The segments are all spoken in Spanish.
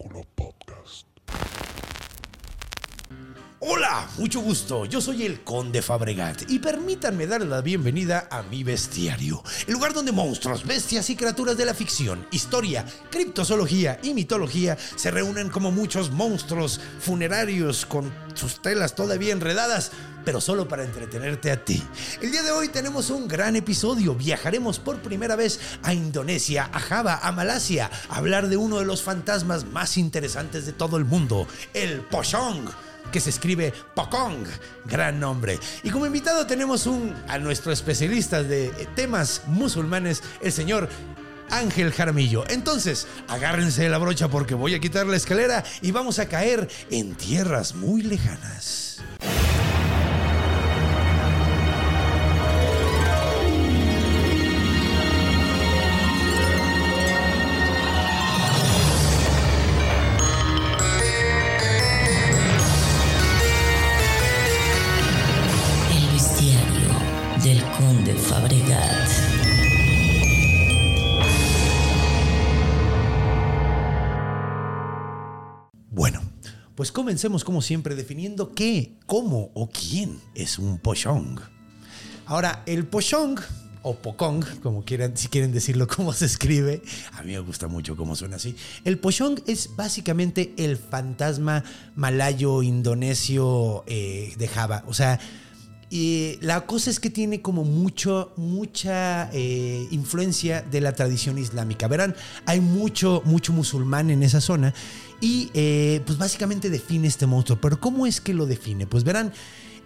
con Hola, mucho gusto. Yo soy el Conde Fabregat y permítanme darle la bienvenida a mi bestiario, el lugar donde monstruos, bestias y criaturas de la ficción, historia, criptozoología y mitología se reúnen como muchos monstruos funerarios con sus telas todavía enredadas, pero solo para entretenerte a ti. El día de hoy tenemos un gran episodio. Viajaremos por primera vez a Indonesia, a Java, a Malasia, a hablar de uno de los fantasmas más interesantes de todo el mundo, el Pochong que se escribe Pokong, gran nombre. Y como invitado tenemos un, a nuestro especialista de temas musulmanes, el señor Ángel Jaramillo. Entonces, agárrense la brocha porque voy a quitar la escalera y vamos a caer en tierras muy lejanas. Bueno, pues comencemos como siempre definiendo qué, cómo o quién es un pochong. Ahora, el pochong o pokong, como quieran, si quieren decirlo cómo se escribe, a mí me gusta mucho cómo suena así. El pochong es básicamente el fantasma malayo indonesio eh, de Java. O sea, y la cosa es que tiene como mucho, mucha eh, influencia de la tradición islámica. Verán, hay mucho, mucho musulmán en esa zona y eh, pues básicamente define este monstruo. Pero ¿cómo es que lo define? Pues verán,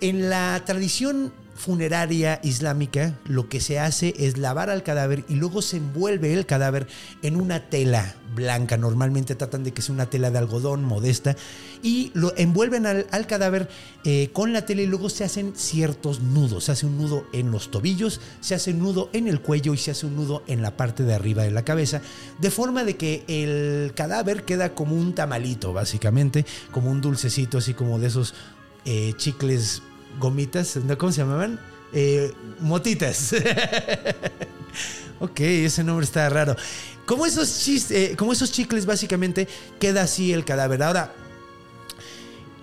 en la tradición funeraria islámica lo que se hace es lavar al cadáver y luego se envuelve el cadáver en una tela blanca. Normalmente tratan de que sea una tela de algodón modesta y lo envuelven al, cadáver eh, con la tela y luego se hacen ciertos nudos. Se hace un nudo en los tobillos, se hace un nudo en el cuello y se hace un nudo en la parte de arriba de la cabeza, de forma de que el cadáver queda como un tamalito, básicamente, como un dulcecito, así como de esos eh, chicles gomitas. ¿cómo se llamaban? Eh, motitas. ok, ese nombre está raro. Como esos, chis- eh, como esos chicles, básicamente, queda así el cadáver. Ahora,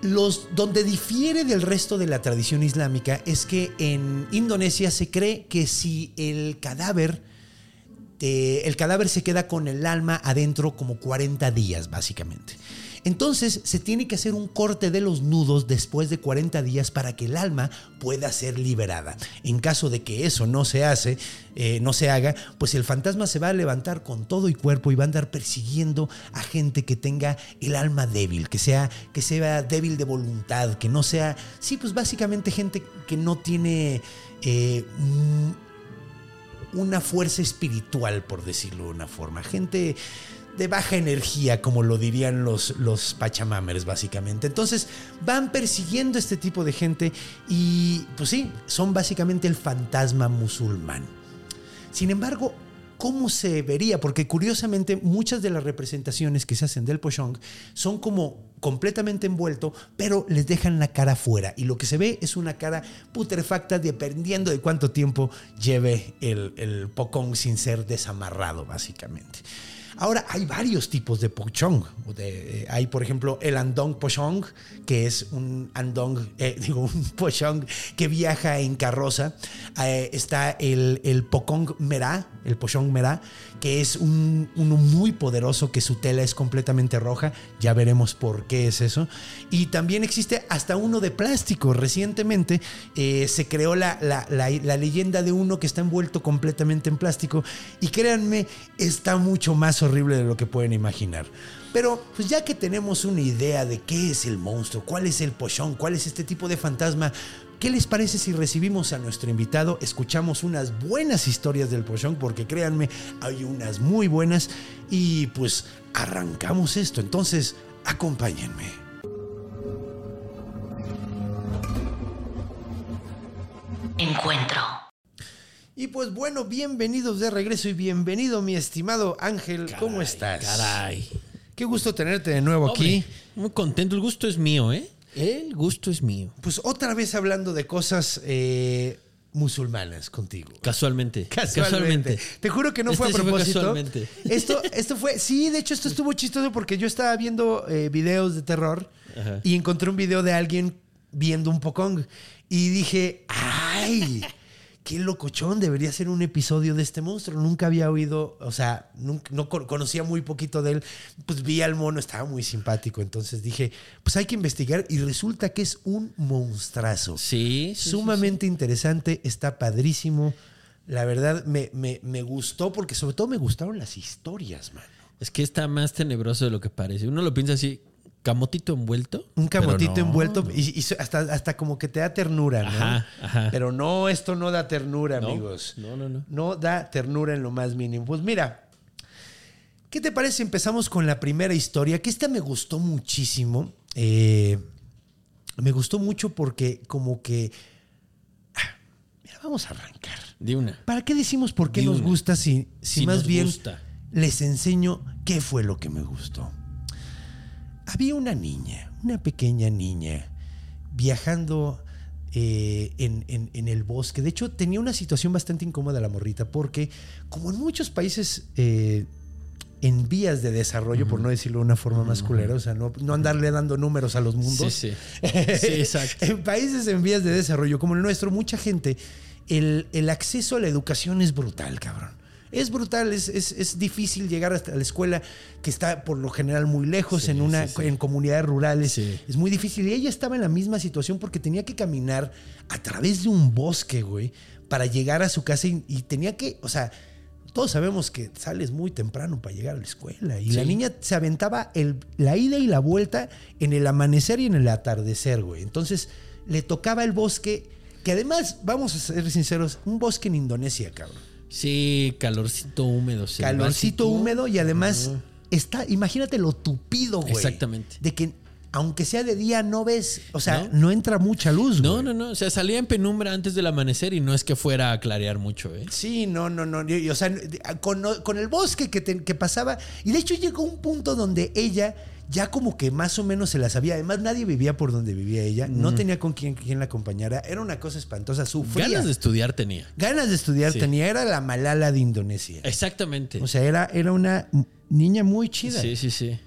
los, donde difiere del resto de la tradición islámica es que en Indonesia se cree que si el cadáver, eh, el cadáver se queda con el alma adentro como 40 días, básicamente. Entonces se tiene que hacer un corte de los nudos después de 40 días para que el alma pueda ser liberada. En caso de que eso no se hace, eh, no se haga, pues el fantasma se va a levantar con todo y cuerpo y va a andar persiguiendo a gente que tenga el alma débil, que sea, que sea débil de voluntad, que no sea, sí, pues básicamente gente que no tiene eh, una fuerza espiritual, por decirlo de una forma. Gente de baja energía, como lo dirían los, los Pachamamers, básicamente. Entonces van persiguiendo este tipo de gente y, pues sí, son básicamente el fantasma musulmán. Sin embargo, ¿cómo se vería? Porque curiosamente muchas de las representaciones que se hacen del Pochong son como completamente envuelto, pero les dejan la cara fuera. Y lo que se ve es una cara putrefacta dependiendo de cuánto tiempo lleve el, el sin ser desamarrado, básicamente. Ahora, hay varios tipos de pochong. Eh, hay, por ejemplo, el andong pochong, que es un andong, eh, digo, un pochong que viaja en carroza. Eh, está el, el pokong merá, el pochong merá, que es un, uno muy poderoso, que su tela es completamente roja. Ya veremos por qué es eso. Y también existe hasta uno de plástico. Recientemente se creó la, la- la- la leyenda de uno que está envuelto completamente en plástico. Y créanme, está mucho más más horrible de lo que pueden imaginar. Pero pues ya que tenemos una idea de qué es el monstruo, cuál es el pochón, cuál es este tipo de fantasma, ¿qué les parece si recibimos a nuestro invitado, escuchamos unas buenas historias del pochón? Porque créanme, hay unas muy buenas y pues arrancamos esto. Entonces, acompáñenme. Encuentro. Y pues bueno, bienvenidos de regreso y bienvenido mi estimado Ángel, ¿cómo estás? Caray. Qué gusto tenerte de nuevo aquí. Muy contento. El gusto es mío, ¿eh? El gusto es mío. Pues otra vez hablando de cosas eh, musulmanas contigo. Casualmente. Casualmente. Te juro que no Este fue a fue propósito. casualmente. Esto, esto fue, sí, de hecho esto estuvo chistoso porque yo estaba viendo eh, videos de terror Ajá. y encontré un video de alguien viendo un Pokong y dije, ay, qué locochón, debería ser un episodio de este monstruo. Nunca había oído, o sea, nunca, no con- conocía muy poquito de él. Pues vi al mono, estaba muy simpático, entonces dije, pues hay que investigar y resulta que es un monstrazo. Sí. sí, sí, Sumamente interesante, está padrísimo. La verdad me, me- me gustó porque sobre todo me gustaron las historias, man. Es que está más tenebroso de lo que parece. Uno lo piensa así, camotito envuelto. Un camotito no. envuelto y, y hasta, hasta como que te da ternura, ¿no? Ajá, ajá. Pero no, esto no da ternura, No, amigos. no, no, no. No da ternura en lo más mínimo. Pues mira, ¿qué te parece empezamos con la primera historia? Que esta me gustó muchísimo. Eh, me gustó mucho porque como que... ah, Mira, vamos a arrancar. De una. ¿Para qué decimos por qué Di nos una. gusta si, si Si más bien gusta. les enseño qué fue lo que me gustó? Había una niña, una pequeña niña, viajando eh, en, en- en el bosque. De hecho, tenía una situación bastante incómoda la morrita, porque como en muchos países eh, en vías de desarrollo, por no decirlo de una forma más culera, o sea, no, no andarle dando números a los mundos. Sí, sí. Sí, exacto. en países en vías de desarrollo como el nuestro, mucha gente, el, el acceso a la educación es brutal, cabrón. Es brutal, es, es- es difícil llegar hasta la escuela que está por lo general muy lejos, Sí, en, una, sí, sí. en comunidades rurales. Es muy difícil. Y ella estaba en la misma situación porque tenía que caminar a través de un bosque, güey, para llegar a su casa y, y tenía que, o sea, todos sabemos que sales muy temprano para llegar a la escuela. Y la niña se aventaba el- la ida y la vuelta en el amanecer y en el atardecer, güey. Entonces le tocaba el bosque, que además, vamos a ser sinceros, un bosque en Indonesia, cabrón. Sí, calorcito húmedo. Calorcito húmedo y además está, imagínate lo tupido, güey. Exactamente. De que aunque sea de día no ves, o sea, no, ¿No? entra mucha luz, No, güey. no, no. O sea, salía en penumbra antes del amanecer y no es que fuera a clarear mucho, ¿eh? Sí, no, no, no. y- y, o sea, con, con el bosque que, te- que pasaba. Y de hecho llegó un punto donde ella ya como que más o menos se la sabía. Además, nadie vivía por donde vivía ella. No tenía con quien, quien la acompañara. Era una cosa espantosa. Sufría. Ganas de estudiar tenía. Ganas de estudiar Sí. tenía. Era la Malala de Indonesia. Exactamente. O sea, era, era una niña muy chida. sí, sí, sí.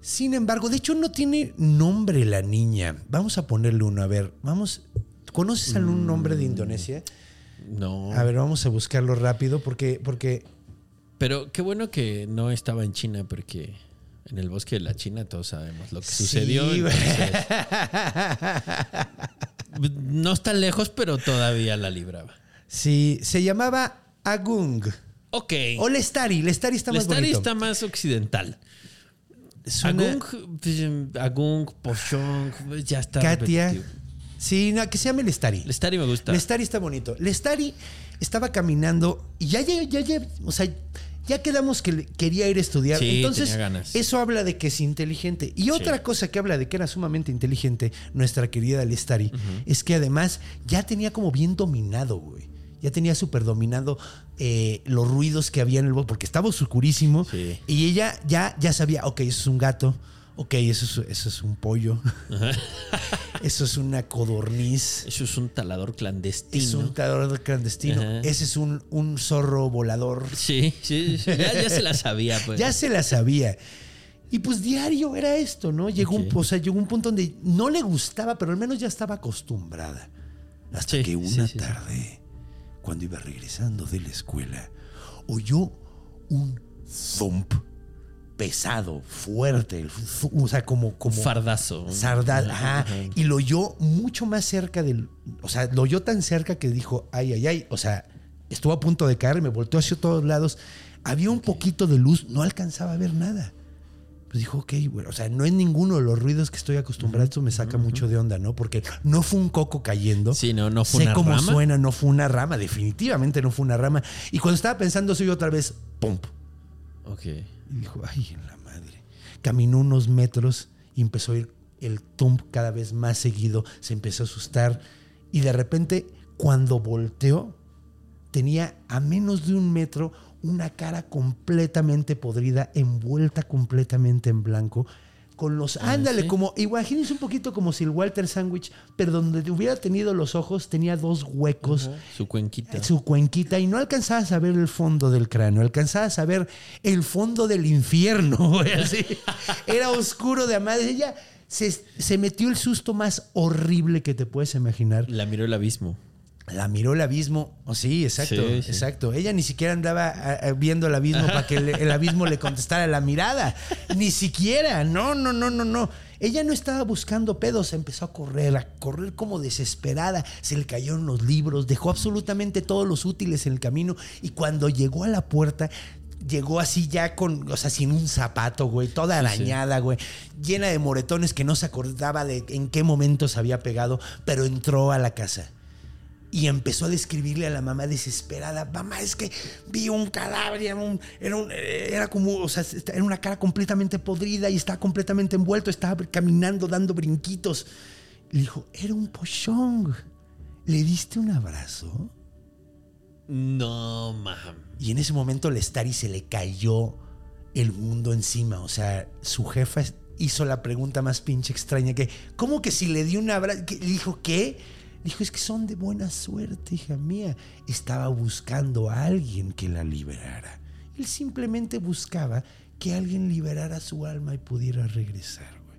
Sin embargo, de hecho no tiene nombre la niña. Vamos a ponerle uno. A ver, vamos. ¿Conoces algún nombre de Indonesia? No. A ver, vamos a buscarlo rápido porque, porque Pero qué bueno que no estaba en China porque en el bosque de la China todos sabemos lo que Sí, sucedió. entonces, no está lejos, pero todavía la libraba. Sí, se llamaba Agung. Ok. O Lestari. Lestari está más Lestari bonito. está más occidental. Suena- Agung, pues, Agung, Pochong, pues, ya está. Katia. repetitivo. Sí, no, que se llame Lestari. Lestari me gusta. Lestari está bonito. Lestari estaba caminando y ya, ya, ya, ya- o sea, ya quedamos que quería ir a estudiar. Sí, Entonces, tenía ganas. eso habla de que es inteligente. Y otra cosa que habla de que era sumamente inteligente nuestra querida Lestari es que además ya tenía como bien dominado, güey. Ya tenía súper dominado eh, los ruidos que había en el bosque, porque estaba oscurísimo. Sí. Y ella ya, ya sabía, ok, eso es un gato, ok, eso es, eso es un pollo, eso es una codorniz. Eso es un talador clandestino. Es un talador clandestino. Ajá. Ese es un, un zorro volador. Sí, sí, sí. Ya, ya se la sabía, pues. Ya se la sabía. Y pues diario era esto, ¿no? Llegó, un, o sea, llegó un punto donde no le gustaba, pero al menos ya estaba acostumbrada. Hasta Sí, que una sí. tarde, cuando iba regresando de la escuela, oyó un thump pesado, fuerte, o sea, como, como Fardazo. Sardal, ajá, Ajá. Y lo oyó mucho más cerca del. O sea, lo oyó tan cerca que dijo, ay, ay, ay. O sea, estuvo a punto de caer, me volteó hacia todos lados. Había un poquito de luz, no alcanzaba a ver nada. Pues dijo, ok, bueno, o sea, no es ninguno de los ruidos que estoy acostumbrado, esto me saca mucho de onda, ¿no? Porque no fue un coco cayendo. Sí, no, no fue sé una cómo rama. suena, no fue una rama, definitivamente no fue una rama. Y cuando estaba pensando, soy otra vez, ¡pum! Ok. Y dijo, ay, en la madre. Caminó unos metros y empezó a ir el tump cada vez más seguido, se empezó a asustar y de repente cuando volteó tenía a menos de un metro una cara completamente podrida, envuelta completamente en blanco, con los, ándale, ¿sí? como, imagínense un poquito como si el Walter Sandwich, pero donde hubiera tenido los ojos tenía dos huecos Su cuenquita. su cuenquita y no alcanzabas a ver el fondo del cráneo, alcanzabas a ver el fondo del infierno, así. Era oscuro de a madre. Ella se, se metió el susto más horrible que te puedes imaginar. La miró el abismo. La miró el abismo. Oh, sí, exacto, Sí, sí. exacto. Ella ni siquiera andaba ah, ah, viendo el abismo para que el, el abismo le contestara la mirada. Ni siquiera. No, no, no, no, no. Ella no estaba buscando pedos, empezó a correr, a correr como desesperada. Se le cayeron los libros, dejó absolutamente todos los útiles en el camino y cuando llegó a la puerta llegó así ya con, o sea, sin un zapato, güey, toda arañada, güey, llena de moretones que no se acordaba de en qué momento se había pegado, pero entró a la casa y empezó a describirle a la mamá desesperada, mamá, es que vi un cadáver, era, un- era, un- era como, o sea, era una cara completamente podrida y estaba completamente envuelto, estaba caminando, dando brinquitos. Le dijo, era un pochong. ¿Le diste un abrazo? No, mam. Y en ese momento Lestari se le cayó el mundo encima. O sea, su jefa hizo la pregunta más pinche extraña que, ¿cómo que si le dio un abrazo? Le dijo, ¿qué? Dijo, es que son de buena suerte, hija mía. Estaba buscando a alguien que la liberara. Él simplemente buscaba que alguien liberara su alma y pudiera regresar, güey.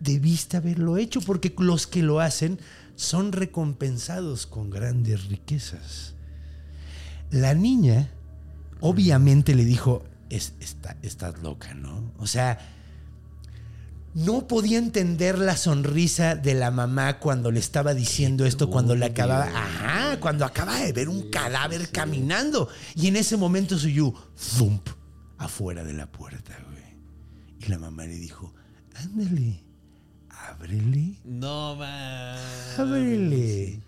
Debiste haberlo hecho porque los que lo hacen son recompensados con grandes riquezas. La niña obviamente le dijo, "Es- está- estás loca, ¿no? O sea, no podía entender la sonrisa de la mamá cuando le estaba diciendo esto, cuando le acababa, ajá, cuando acaba de ver un cadáver caminando. Y en ese momento oyó, zump, afuera de la puerta, güey. Y la mamá le dijo, ándale, ábrele. No, mam. Ábrele.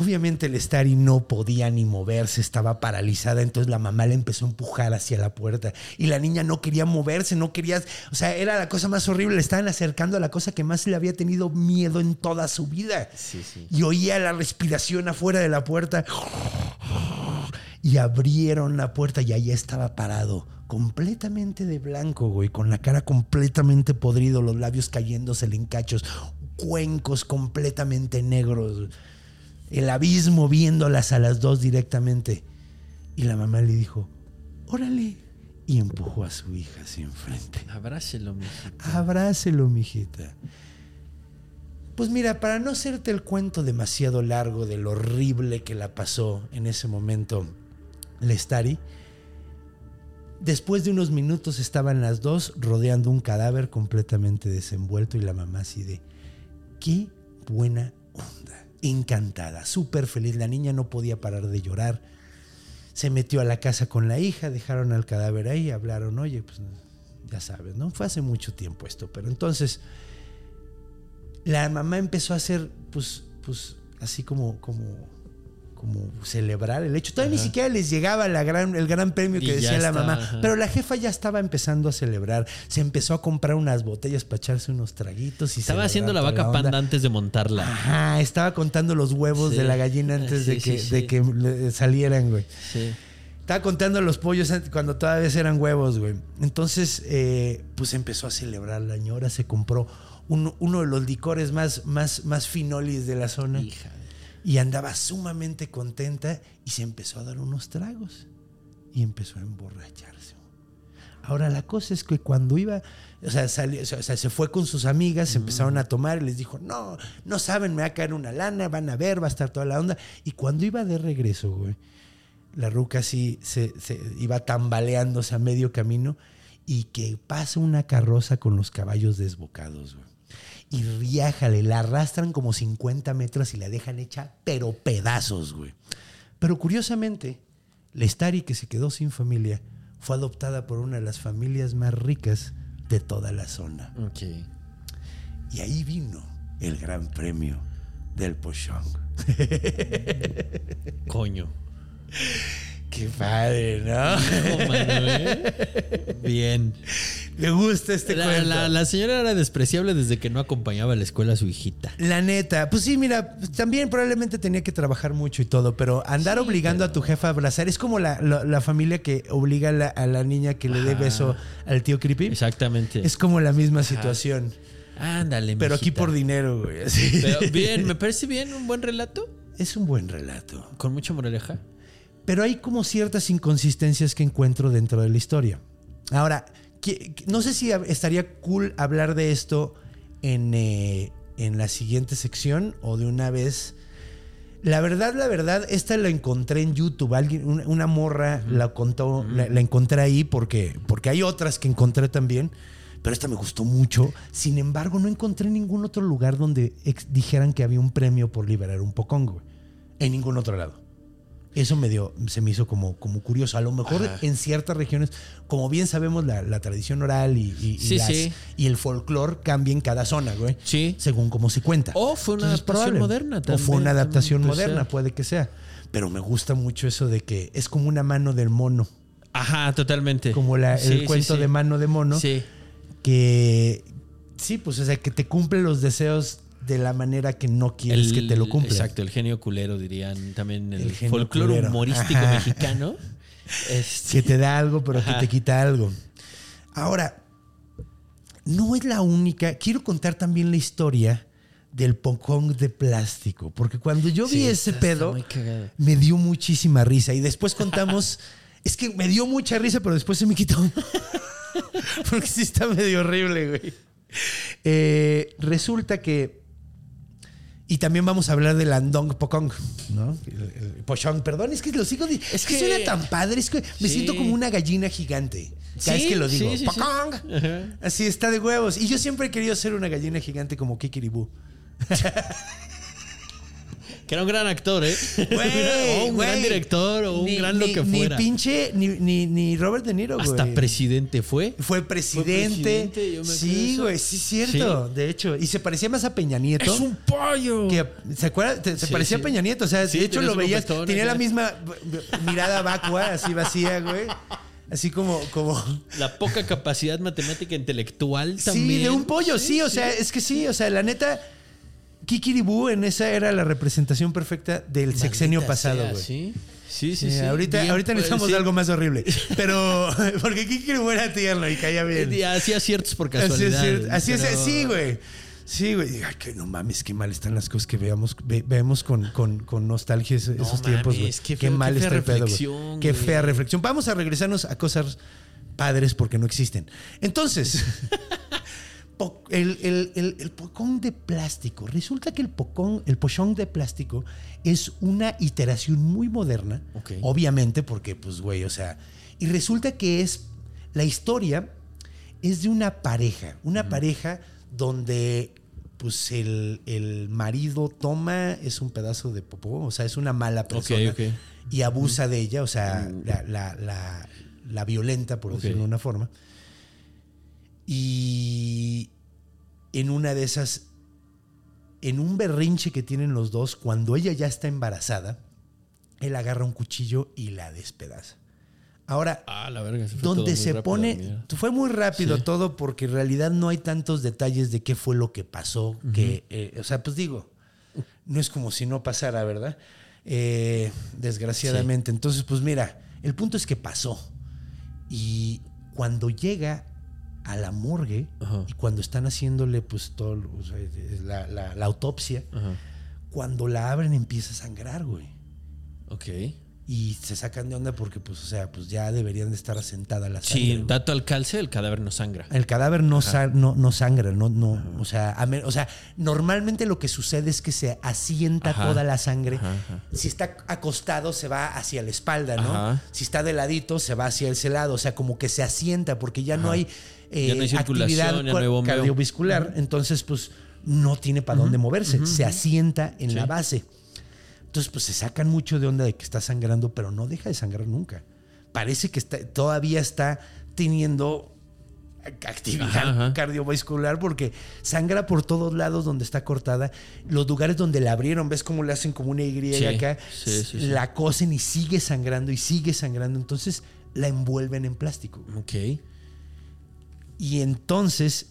Obviamente el Stari no podía ni moverse, estaba paralizada, entonces la mamá le empezó a empujar hacia la puerta y la niña no quería moverse, no quería, o sea, era la cosa más horrible, le estaban acercando a la cosa que más le había tenido miedo en toda su vida. Sí, sí. Y oía la respiración afuera de la puerta y abrieron la puerta y allá estaba parado, completamente de blanco, güey, con la cara completamente podrido, los labios cayéndose en cachos, cuencos completamente negros, el abismo viéndolas a las dos directamente. Y la mamá le dijo, órale, y empujó a su hija hacia enfrente. Abrácelo, mijito. Abrácelo, mijita. Pues mira, para no hacerte el cuento demasiado largo de lo horrible que la pasó en ese momento, Lestari, después de unos minutos estaban las dos rodeando un cadáver completamente desenvuelto y la mamá así de, qué buena onda, encantada, súper feliz. La niña no podía parar de llorar. Se metió a la casa con la hija, dejaron al cadáver ahí, hablaron, oye, pues ya sabes, ¿no? Fue hace mucho tiempo esto, pero entonces la mamá empezó a hacer, pues, pues, así como, como, como celebrar el hecho. Todavía ni siquiera les llegaba la gran, el gran premio que Y decía la está, mamá, ajá. pero la jefa ya estaba empezando a celebrar. Se empezó a comprar unas botellas para echarse unos traguitos y Estaba haciendo la vaca panda antes de montarla. Ajá, estaba contando los huevos Sí. de la gallina antes de, que, sí, de que le- salieran, güey. Sí. Estaba contando los pollos cuando todavía eran huevos, güey. Entonces, eh, pues empezó a celebrar la ñora, se compró uno, uno de los licores más, más, más finolis de la zona. Hija. Y andaba sumamente contenta y se empezó a dar unos tragos. Y empezó a emborracharse. Ahora la cosa es que cuando iba, o sea, salió- o sea, se fue con sus amigas, se empezaron a tomar y les dijo, no, no saben, me va a caer una lana, van a ver, va a estar toda la onda. Y cuando iba de regreso, güey, la ruca así se, se iba tambaleándose a medio camino y que pasa una carroza con los caballos desbocados, güey. Y riájale, la arrastran como 50 metros y la dejan hecha, pero pedazos, güey. Pero curiosamente, Lestari, que se quedó sin familia, fue adoptada por una de las familias más ricas de toda la zona. Ok. Y ahí vino el gran premio del Pochong. Coño. Qué padre, ¿no? Hijo, Manuel. Bien. Me gusta este La, cuento. la- la señora era despreciable desde que no acompañaba a la escuela a su hijita. La neta, pues sí, mira, también probablemente tenía que trabajar mucho y todo, pero andar obligando a tu jefa a abrazar es como la, la- familia que obliga a la, a niña que le dé beso al tío creepy. Exactamente. Es como la misma situación, Ándale, pero aquí por dinero, güey. así. Pero bien, me parece bien, un buen relato. Es un buen relato. Con mucha moraleja. Pero hay como ciertas inconsistencias que encuentro dentro de la historia. Ahora, no sé si estaría cool hablar de esto en, eh, en la siguiente sección o de una vez. La verdad, la verdad, esta la encontré en YouTube. Alguien, una, una morra la contó, la, la encontré ahí porque, porque hay otras que encontré también. Pero esta me gustó mucho. Sin embargo, no encontré ningún otro lugar donde dijeran que había un premio por liberar un pocongo. güey. En ningún otro lado. Eso me dio, se me hizo como, como curioso. A lo mejor Ajá. en ciertas regiones, como bien sabemos, la, la tradición oral y, y- y Sí, las- sí. y el folclore cambia en cada zona, güey. Sí. Según cómo se cuenta. O fue una adaptación probable. moderna O también, fue una adaptación puede moderna, ser. puede que sea. Pero me gusta mucho eso de que es como una mano del mono. Ajá, totalmente. Como la- Sí, el cuento de mano de mono. Sí. Que sí, pues, o sea, que te cumple los deseos de la manera que no quieres El- que te lo cumpla. Exacto, el genio culero, dirían también el, El folclore humorístico Ajá. mexicano. Este, que te da algo, pero que te quita algo. Ahora, no es la única. Quiero contar también la historia del pocón de plástico, porque cuando yo vi Sí, ese pedo, me dio muchísima risa. Y después contamos. es que me dio mucha risa, pero después se me quitó. porque sí está medio horrible, güey. Eh, resulta que. Y también vamos a hablar del Andong Pokong, ¿no? El, el Pochong, perdón, es que lo sigo. di- Es que, que- suena tan padre, es que me Sí. siento como una gallina gigante. Cada Sí, vez que lo digo, sí. Así está de huevos. Y yo siempre he querido ser una gallina gigante como Kikiribú. Que era un gran actor, ¿eh? O un gran director, o un Ni- gran ni- lo que Ni fuera. pinche, ni, ni, ni Robert De Niro, Hasta güey. presidente fue. Fue presidente. presidente, yo me sí, güey, sí, es cierto. De hecho, y se parecía más a Peña Nieto. ¡Es un pollo! que, ¿Se acuerda? Te- Se Sí, parecía sí. a Peña Nieto. O sea, Sí, de hecho lo veías. Tenía la misma mirada vacua, así vacía, güey. Así como, como. La poca capacidad matemática intelectual también. Sí, de un pollo, sí, o sea, es que sí, o sea, la neta. Kikiribú en esa era la representación perfecta del sexenio pasado, güey. Sí, sí, sí. Sí. ahorita, Bien, ahorita pues, necesitamos sí. algo más horrible. Pero, porque Kikiribú era tierno y caía bien. Y hacía ciertos por Así es, casualidad. así es, pero- sí, güey. Sí, güey. Ay, que no mames, qué mal están las cosas que veamos, ve- vemos con, con- con nostalgia No esos tiempos, güey. qué Qué, feo, mal qué fea está el pedo, güey. reflexión, Qué fea reflexión. Vamos a regresarnos a cosas padres porque no existen. Entonces, po- el, el, el, el pocón de plástico. Resulta que el pocón, el pochón de plástico es una iteración muy moderna. Obviamente, porque, pues, güey, o sea. Y resulta que es. La historia es de una pareja. Una pareja donde. Pues el, el marido toma, es un pedazo de popó, o sea, es una mala persona y abusa de ella, o sea, la, la- la- la violenta, por decirlo de una forma. Y en una de esas, en un berrinche que tienen los dos, cuando ella ya está embarazada, él agarra un cuchillo y la despedaza. Ahora, Ah, la verga. se fue donde se rápido, pone, mira. fue muy rápido Sí. todo porque en realidad no hay tantos detalles de qué fue lo que pasó, que, eh, o sea, pues digo, no es como si no pasara, ¿verdad? Eh, desgraciadamente. Entonces, pues mira, el punto es que pasó. Y cuando llega a la morgue Ajá. y cuando están haciéndole pues todo lo- o sea, la, la- la autopsia, Ajá. cuando la abren empieza a sangrar, güey. Ok. Y se sacan de onda porque pues, o sea, pues ya deberían de estar asentada la sangre. Sí, güey. dato al calce, el cadáver no sangra. El cadáver no, no, no sangra, no, no, o sea, a me- o sea, normalmente lo que sucede es que se asienta Ajá. toda la sangre. Ajá. Si está acostado se va hacia la espalda, ¿no? Si está de ladito se va hacia ese lado, o sea, como que se asienta porque ya no hay, eh, no actividad cardiovascular, entonces pues no tiene para dónde moverse, se asienta en la base. Entonces, pues se sacan mucho de onda de que está sangrando, pero no deja de sangrar nunca. Parece que está, todavía está teniendo actividad Ajá, cardiovascular porque sangra por todos lados donde está cortada. Los lugares donde la abrieron, ves cómo le hacen como una Y Sí, acá, sí, sí, sí. la cosen y sigue sangrando y sigue sangrando. Entonces la envuelven en plástico. Ok. Y entonces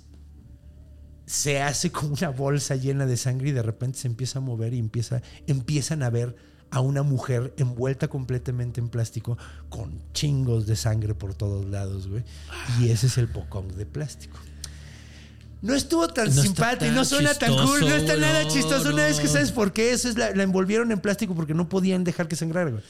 se hace como una bolsa llena de sangre y de repente se empieza a mover y empieza, empiezan a ver a una mujer envuelta completamente en plástico con chingos de sangre por todos lados, güey. Y ese es el pocón de plástico. No estuvo tan No simpático, tan no suena tan cool, no está nada no, chistoso. Una vez que sabes por qué, eso es la, la envolvieron en plástico porque no podían dejar que sangrara, güey.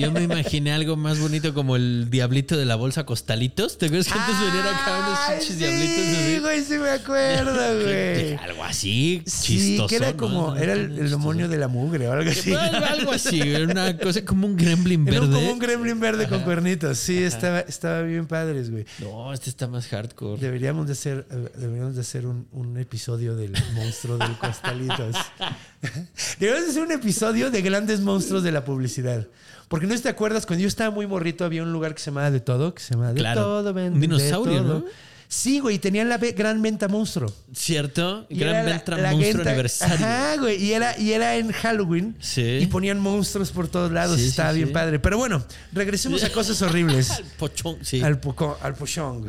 Yo me imaginé algo más bonito como el diablito de la bolsa costalitos. ¿Te acuerdas que antes venían acá unos Ay, pinches sí, diablitos así? güey, sí me acuerdo, güey. Algo así, Sí, chistoso. que era ¿no? como, era el, el demonio de la mugre o algo así. Algo, así, era una cosa como un gremlin Era verde. como un gremlin verde con cuernitos. Sí, estaba, estaba bien padres, güey. No, este está más hardcore. Deberíamos de hacer, eh, deberíamos de hacer un, un episodio del monstruo del costalitos. deberíamos de hacer un episodio de grandes monstruos de la publicidad. Porque no te acuerdas, cuando yo estaba muy morrito había un lugar que se llamaba De Todo, que se llamaba De Claro. Todo, Un dinosaurio, todo. ¿no? Sí, güey, y tenían la gran venta monstruo. ¿Cierto? Y Gran la- la Monstruo venta- Aniversario. Ajá, güey. Y era, y era en Halloween. Sí. Y ponían monstruos por todos lados. Sí, sí, Estaba bien padre. Pero bueno, regresemos a cosas horribles. Al pochón, sí. al, poco, al pochong.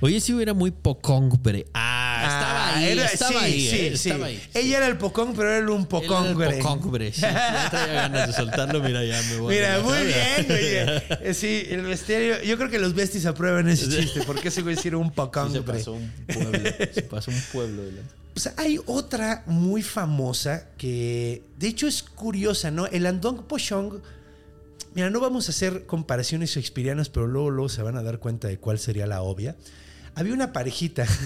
Oye, sí hubiera muy pocongbre. Ah, estaba ahí, era- estaba sí, ahí, sí, eh, sí. estaba ahí. Ella era el pocong, pero era un Él pocongre. era el pocongbre, sí. Ya traía ganas de soltarlo, mira, ya me voy. a Mira, muy bien, güey. Eh, Sí, el bestiario. Yo creo que los besties aprueban ese chiste, porque ese güey sí era un pocongre. se pasó un pueblo. Se pasó un pueblo. O sea, hay otra muy famosa que, de hecho, es curiosa, ¿no? El Andong Pochong. Mira, no vamos a hacer comparaciones shakespearianas, pero luego, luego se van a dar cuenta de cuál sería la obvia. Había una parejita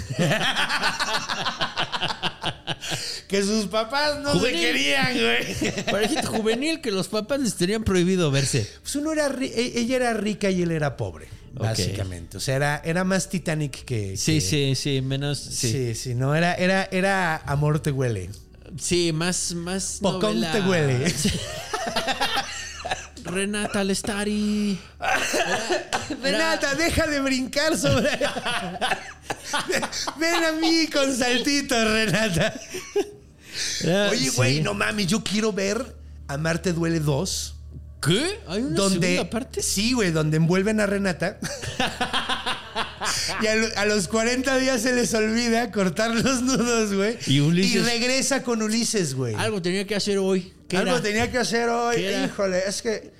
que sus papás no se querían, güey. Parejita juvenil que los papás les tenían prohibido verse. Pues uno era, e- ella era rica y él era pobre, básicamente. O sea, era, era más Titanic que. Sí, que- sí, sí, menos. Sí, Sí, sí, no, era, era, era amor te huele. Sí, más. más Pocón novela. te huele. Renata Lestari. Renata, deja de brincar sobre. Ven a mí con saltitos, Renata. Oye, güey, Sí. no mames, yo quiero ver Amarte Duele 2. ¿Qué? ¿Hay una Donde, segunda parte? Sí, güey, donde envuelven a Renata. y a, lo- a los 40 días se les olvida cortar los nudos, güey. Y Ulises- regresa con Ulises, güey. Algo tenía que hacer hoy. ¿Qué Algo era? tenía que hacer hoy. Híjole, es que,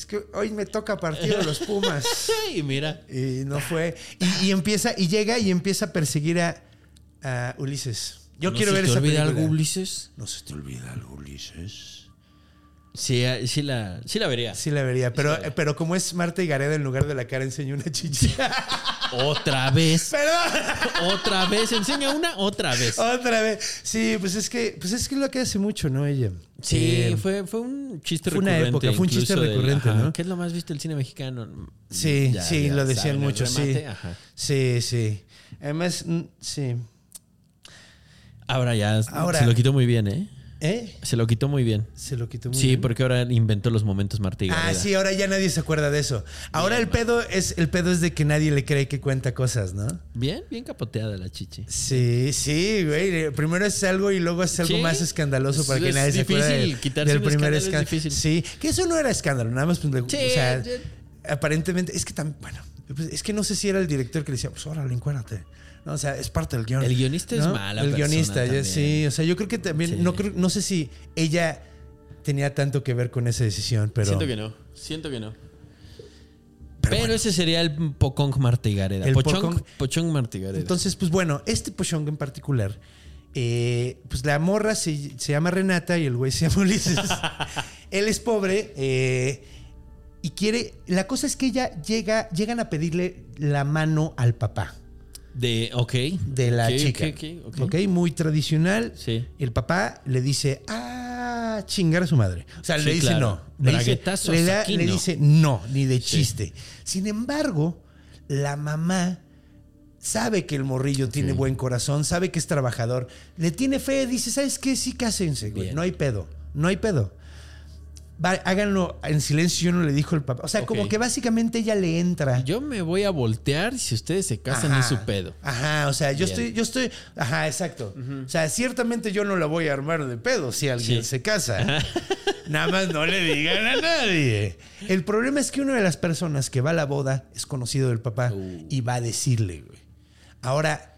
es que hoy me toca partido de los Pumas. Y mira. Y no fue. Y, y empieza, y llega y empieza a perseguir a, a Ulises. Yo ¿No quiero se ver te esa olvida película. algo, Ulises? No se te olvida algo, Ulises. Sí, ah, sí la, sí la vería. Sí la vería, pero, pero como es Marta y Gareda, en lugar de la cara enseña una chicha. Otra vez. Perdón. otra vez. Enseña una, otra vez. Otra vez. Sí, pues es que, pues es que lo que hace mucho, ¿no? Ella. Sí, Eh, fue, fue un chiste fue una recurrente. época, fue un chiste del- recurrente, ajá, ¿no? ¿Qué es lo más visto del cine mexicano? Sí, Ya- sí, ya lo decían saben mucho, sí. ajá. Sí, sí. Además, mm, sí. Ahora ya Ahora- se lo quitó muy bien, ¿eh? ¿Eh? Se lo quitó muy bien. Se lo quitó muy Sí, bien. porque ahora inventó los momentos Marta y Ah, sí, ahora ya nadie se acuerda de eso. Ahora el pedo es el pedo es de que nadie le cree que cuenta cosas, ¿no? Bien, bien capoteada la chichi. Sí, sí, güey. Primero es algo y luego es algo Sí. más escandaloso para Es- que nadie es se acuerde difícil, del- quitarse del primer escándalo es difícil. Sí, que eso no era escándalo, nada más. pues, Sí, o sea, aparentemente, es que también, bueno, pues, es que no sé si era el director que le decía, pues órale, encuérdate. No, o sea, es parte del guion. El guionista es mala El persona guionista, sí. O sea, yo creo que también, Sí. no, creo- no sé si ella tenía tanto que ver con esa decisión, pero. Siento que no. Siento que no. Pero Pero, bueno. ese sería el Pocong Marta y Gareda. El Pochong, Pocong- Pochong Marta y Gareda. Entonces, pues bueno, este Pochong en particular, eh, pues la morra se, se llama Renata y el güey se llama Ulises. Él es pobre eh, y quiere. La cosa es que ella llega, llegan a pedirle la mano al papá de, ok. de la chica. ok, ok, muy tradicional. Sí. El papá le dice, ah, chingar a su madre. O sea, Sí, le dice claro. no. Le dice, le, da- le dice no, ni de chiste. Sin embargo, la mamá sabe que el morrillo tiene buen corazón, sabe que es trabajador, le tiene fe, dice, ¿sabes qué? Sí, cásense, güey. No hay pedo. no hay pedo. Va, háganlo en silencio, yo no le dijo el papá. O sea, como que básicamente ella le entra. Yo me voy a voltear si ustedes se casan Ajá. es su pedo. Ajá, o sea, yo Bien. estoy, yo estoy, ajá, exacto. O sea, ciertamente yo no la voy a armar de pedo si alguien Sí. se casa. Nada más no le digan a nadie. El problema es que una de las personas que va a la boda es conocido del papá Uh. y va a decirle, güey. Ahora,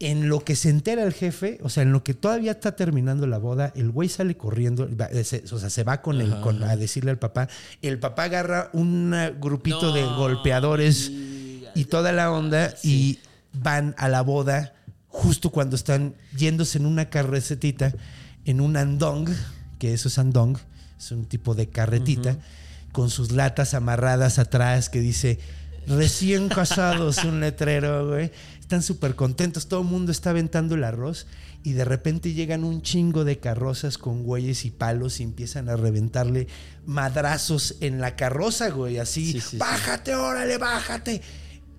en lo que se entera el jefe, o sea, en lo que todavía está terminando la boda, el güey sale corriendo, va- eh, se- o sea, se va con el, con, a decirle al papá. El papá agarra un grupito de golpeadores y toda la onda y van a la boda justo cuando están yéndose en una carrecetita, en un andong, que eso es andong, es un tipo de carretita, con sus latas amarradas atrás que dice recién casados, un letrero, güey. Están súper contentos, todo el mundo está aventando el arroz y de repente llegan un chingo de carrozas con güeyes y palos y empiezan a reventarle madrazos en la carroza, güey, así, Sí, sí, sí. bájate, órale, bájate.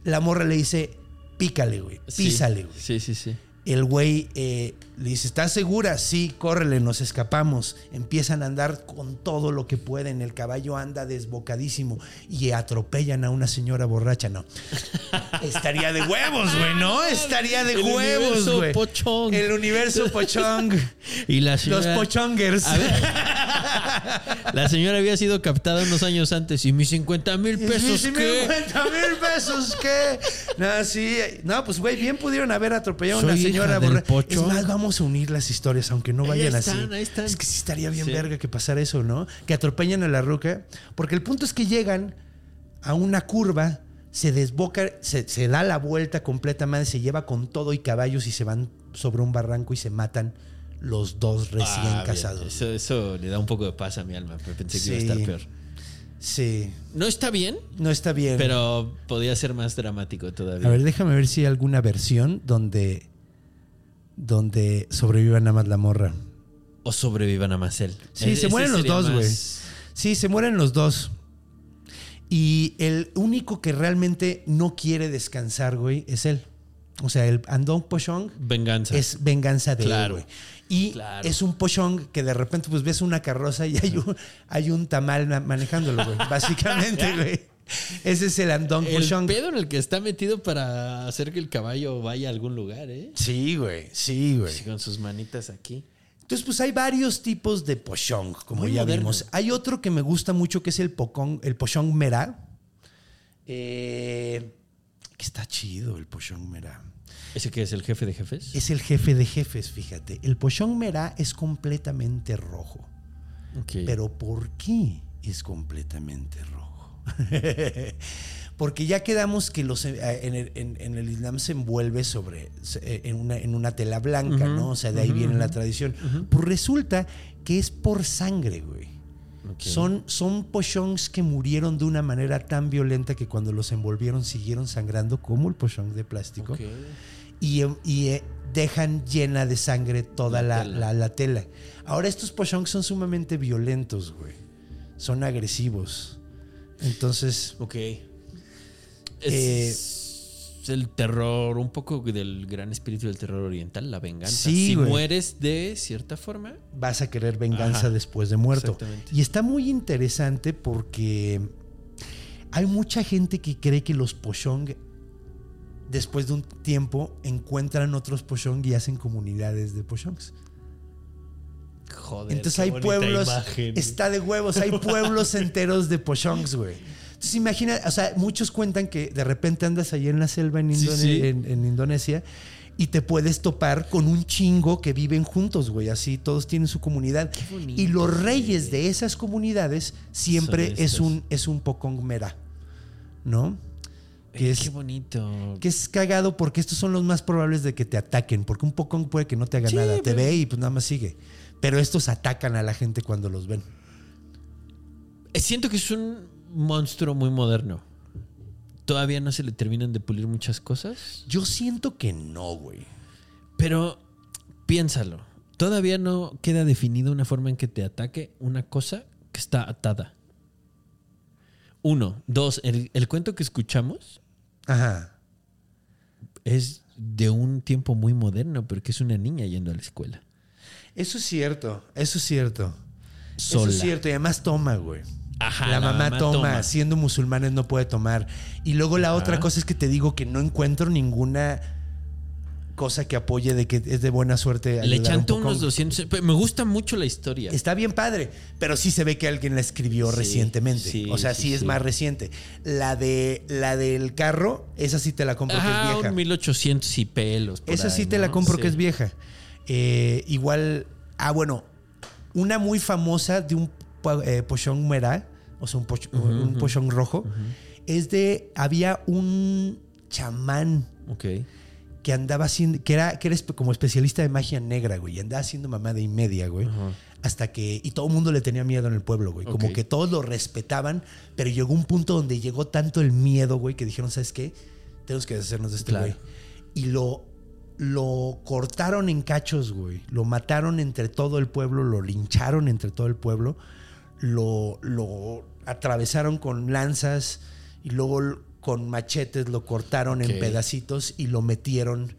La morra le dice, pícale, güey, písale, güey. Sí, sí, sí. El güey eh, le dice, ¿estás segura? Sí, córrele, nos escapamos. Empiezan a andar con todo lo que pueden. El caballo anda desbocadísimo y atropellan a una señora borracha. No. Estaría de huevos, güey, ¿no? Estaría de El huevos, universo güey. pochong. El universo pochong. Y la Los señora. pochongers. A ver. La señora había sido captada unos años antes y mis 50 mil pesos. Sí, ¿qué? 50 mil pesos, ¿qué? No, sí. No, pues, güey, bien pudieron haber atropellado a una señora borracha. pocho. Es más, vamos a unir las historias, aunque no Ahí vayan están, así. ahí están. Es que sí estaría bien Sí. verga que pasara eso, ¿no? Que atropellan a la ruca. Porque el punto es que llegan a una curva, se desboca, se, se da la vuelta completa, madre, se lleva con todo y caballos y se van sobre un barranco y se matan los dos recién Ah, bien. casados. Eso, eso le da un poco de paz a mi alma, pero pensé que iba a estar peor. Sí, No está bien, no está bien. pero podía ser más dramático todavía. A ver, déjame ver si hay alguna versión donde, donde sobreviva nada más la morra. o sobrevivan a Marcel. Sí, E- se mueren los dos, más- güey. Sí, se mueren los dos. Y el único que realmente no quiere descansar, güey, es él. O sea, el Andong Pochong Venganza. es venganza de Claro. él, güey. Y Claro. es un pochong que de repente pues ves una carroza y hay un, hay un tamal ma- manejándolo, güey. Básicamente, güey. Ese es el Andong el pedo en el que está metido para hacer que el caballo vaya a algún lugar, ¿eh? Sí, güey. Sí, güey. Sí, con sus manitas aquí. Entonces, pues hay varios tipos de pochong, como Muy ya moderno. vimos. Hay otro que me gusta mucho que es el, pocong, el pochong merá. Eh, que está chido el pochong merá. ¿Ese que es el jefe de jefes? Es el jefe de jefes, fíjate. El pochong merá es completamente rojo. Pero ¿por qué es completamente rojo? Porque ya quedamos que los, eh, en, el, en- en el Islam se envuelve sobre se- en una, en una tela blanca, ¿no? O sea, de ahí viene la tradición. Pues resulta que es por sangre, güey. Ok. Son, son pochongs que murieron de una manera tan violenta que cuando los envolvieron siguieron sangrando como el pochong de plástico Ok. y, y, eh, dejan llena de sangre toda La la, tela. la- la tela. Ahora, estos pochongs son sumamente violentos, güey. Son agresivos. Entonces, Ok. Eh, Es el terror, un poco del gran espíritu del terror oriental, la venganza. Sí, si mueres de cierta forma, vas a querer venganza Ajá, después de muerto. exactamente. Y está muy interesante porque hay mucha gente que cree que los pochong, después de un tiempo, encuentran otros pochong y hacen comunidades de pochongs. Joder. Entonces hay pueblos, imagen. está de huevos, hay pueblos enteros de pochongs, güey. Entonces imagina, o sea, muchos cuentan que de repente andas allí en la selva en, Sí, Indone- sí. en- en Indonesia y te puedes topar con un chingo que viven juntos, güey. Así todos tienen su comunidad. bonito, y los güey. reyes de esas comunidades siempre es un, es un pocong mera, ¿no? Que es, Qué bonito. que es cagado porque estos son los más probables de que te ataquen, porque un pocong puede que no te haga Sí, nada, te ve y pues nada más sigue. Pero estos atacan a la gente cuando los ven. Eh, Siento que es un monstruo muy moderno. Todavía no se le terminan de pulir muchas cosas. Yo siento que no, güey. Pero piénsalo. Todavía no queda definida una forma en que te ataque una cosa que está atada. Uno. Dos. El, el cuento que escuchamos Ajá. es de un tiempo muy moderno, pero que es una niña yendo a la escuela. Eso es cierto, eso es cierto. Sola. Eso es cierto, y además toma, güey. Ajá, la, la mamá, mamá toma, toma. siendo musulmanes no puede tomar. Y luego la otra cosa es que te digo que no encuentro ninguna cosa que apoye de que es de buena suerte. Le poco. unos 200. pero Me gusta mucho la historia. Está bien padre, pero sí se ve que alguien la escribió Sí, recientemente. sí, o sea, sí, sí, es más reciente. La de la del carro, esa sí te la compro que es vieja. un 1800 y pelos. Esa sí te la compro que es vieja. Eh, igual, ah, bueno, una muy famosa de un eh, pochón merá, o sea, un, poch- un pochón rojo, es de, había un chamán Ok. que andaba haciendo, que era, que era espe- como especialista de magia negra, güey, y andaba haciendo mamada y media, güey. Hasta que, y todo el mundo le tenía miedo en el pueblo, güey. Como que todos lo respetaban, pero llegó un punto donde llegó tanto el miedo, güey, que dijeron, ¿sabes qué? Tenemos que deshacernos de este Claro. güey. Y lo, lo cortaron en cachos, güey. Lo mataron entre todo el pueblo, lo lincharon entre todo el pueblo, lo, lo atravesaron con lanzas y luego con machetes lo cortaron en pedacitos y lo metieron,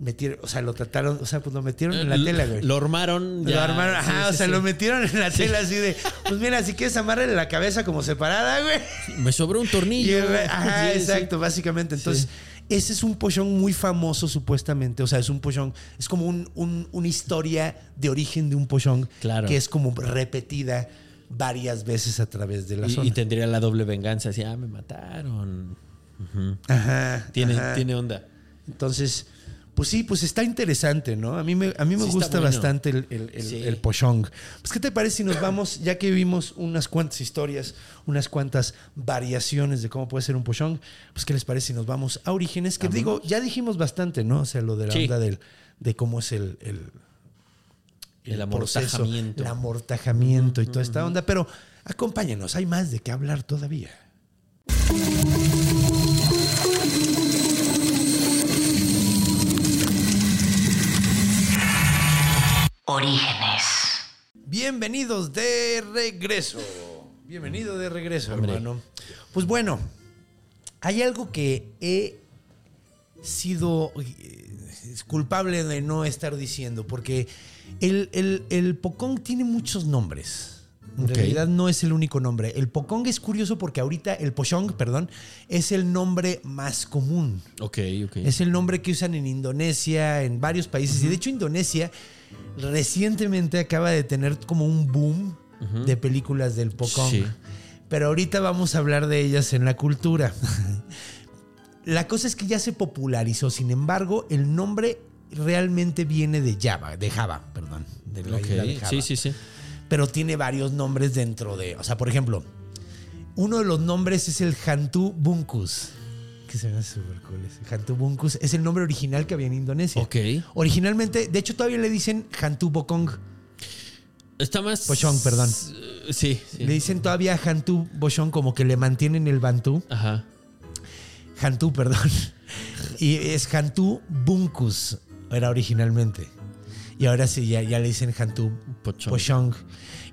metieron, o sea, lo trataron, o sea, pues lo metieron en la L- tela, güey. Lo armaron. Lo armaron, sí, ajá, o sea, sí. lo metieron en la tela así de, pues mira, si quieres amarrarle la cabeza como separada, güey. Me sobró un tornillo. ajá, exacto, básicamente. Entonces, ese es un pochón muy famoso, supuestamente. O sea, es un pochón, es como un- un- una historia de origen de un pochón Claro. que es como repetida varias veces a través de la Y, zona. y tendría la doble venganza. Así, ah, me mataron. Ajá, Tiene, ajá. tiene onda. Entonces, pues sí, pues está interesante, ¿no? A mí me, a mí me Sí, gusta bueno. bastante el, el, el- Sí. el pochong. Pues, ¿qué te parece si nos vamos, ya que vimos unas cuantas historias, unas cuantas variaciones de cómo puede ser un pochong, pues, ¿qué les parece si nos vamos a orígenes? Que digo, ya dijimos bastante, ¿no? O sea, lo de la Sí. onda del, de cómo es el, el, proceso, amortajamiento. el amortajamiento y toda esta onda, pero acompáñenos, hay más de qué hablar todavía. Orígenes. Bienvenidos de regreso. Bienvenido de regreso, Hombre. hermano. Pues bueno, hay algo que he sido eh, culpable de no estar diciendo, porque el, el, el Pocong tiene muchos nombres. En realidad no es el único nombre. El Pocong es curioso porque ahorita el Pochong, perdón, es el nombre más común. Ok, ok. Es el nombre que usan en Indonesia, en varios países. Y de hecho Indonesia recientemente acaba de tener como un boom de películas del Pocong. Sí. Pero ahorita vamos a hablar de ellas en la cultura. la cosa es que ya se popularizó. Sin embargo, el nombre realmente viene de Java, de Java, perdón. De la Ok, isla de Java sí, sí, sí. pero tiene varios nombres dentro de. O sea, por ejemplo, uno de los nombres es el Hantu Bunkus. Que se me hace súper cool ese. Hantu Bunkus es el nombre original que había en Indonesia. Ok. Originalmente, de hecho, todavía le dicen Hantu Bokong. Está más. Pochong, perdón. Eh, Sí, sí. Le dicen todavía Hantu Boshong, como que le mantienen el Bantú. Ajá. Hantu, perdón. Y es Hantu Bunkus, era originalmente. Y ahora sí, ya, ya le dicen Hantu Pochong. Pochong.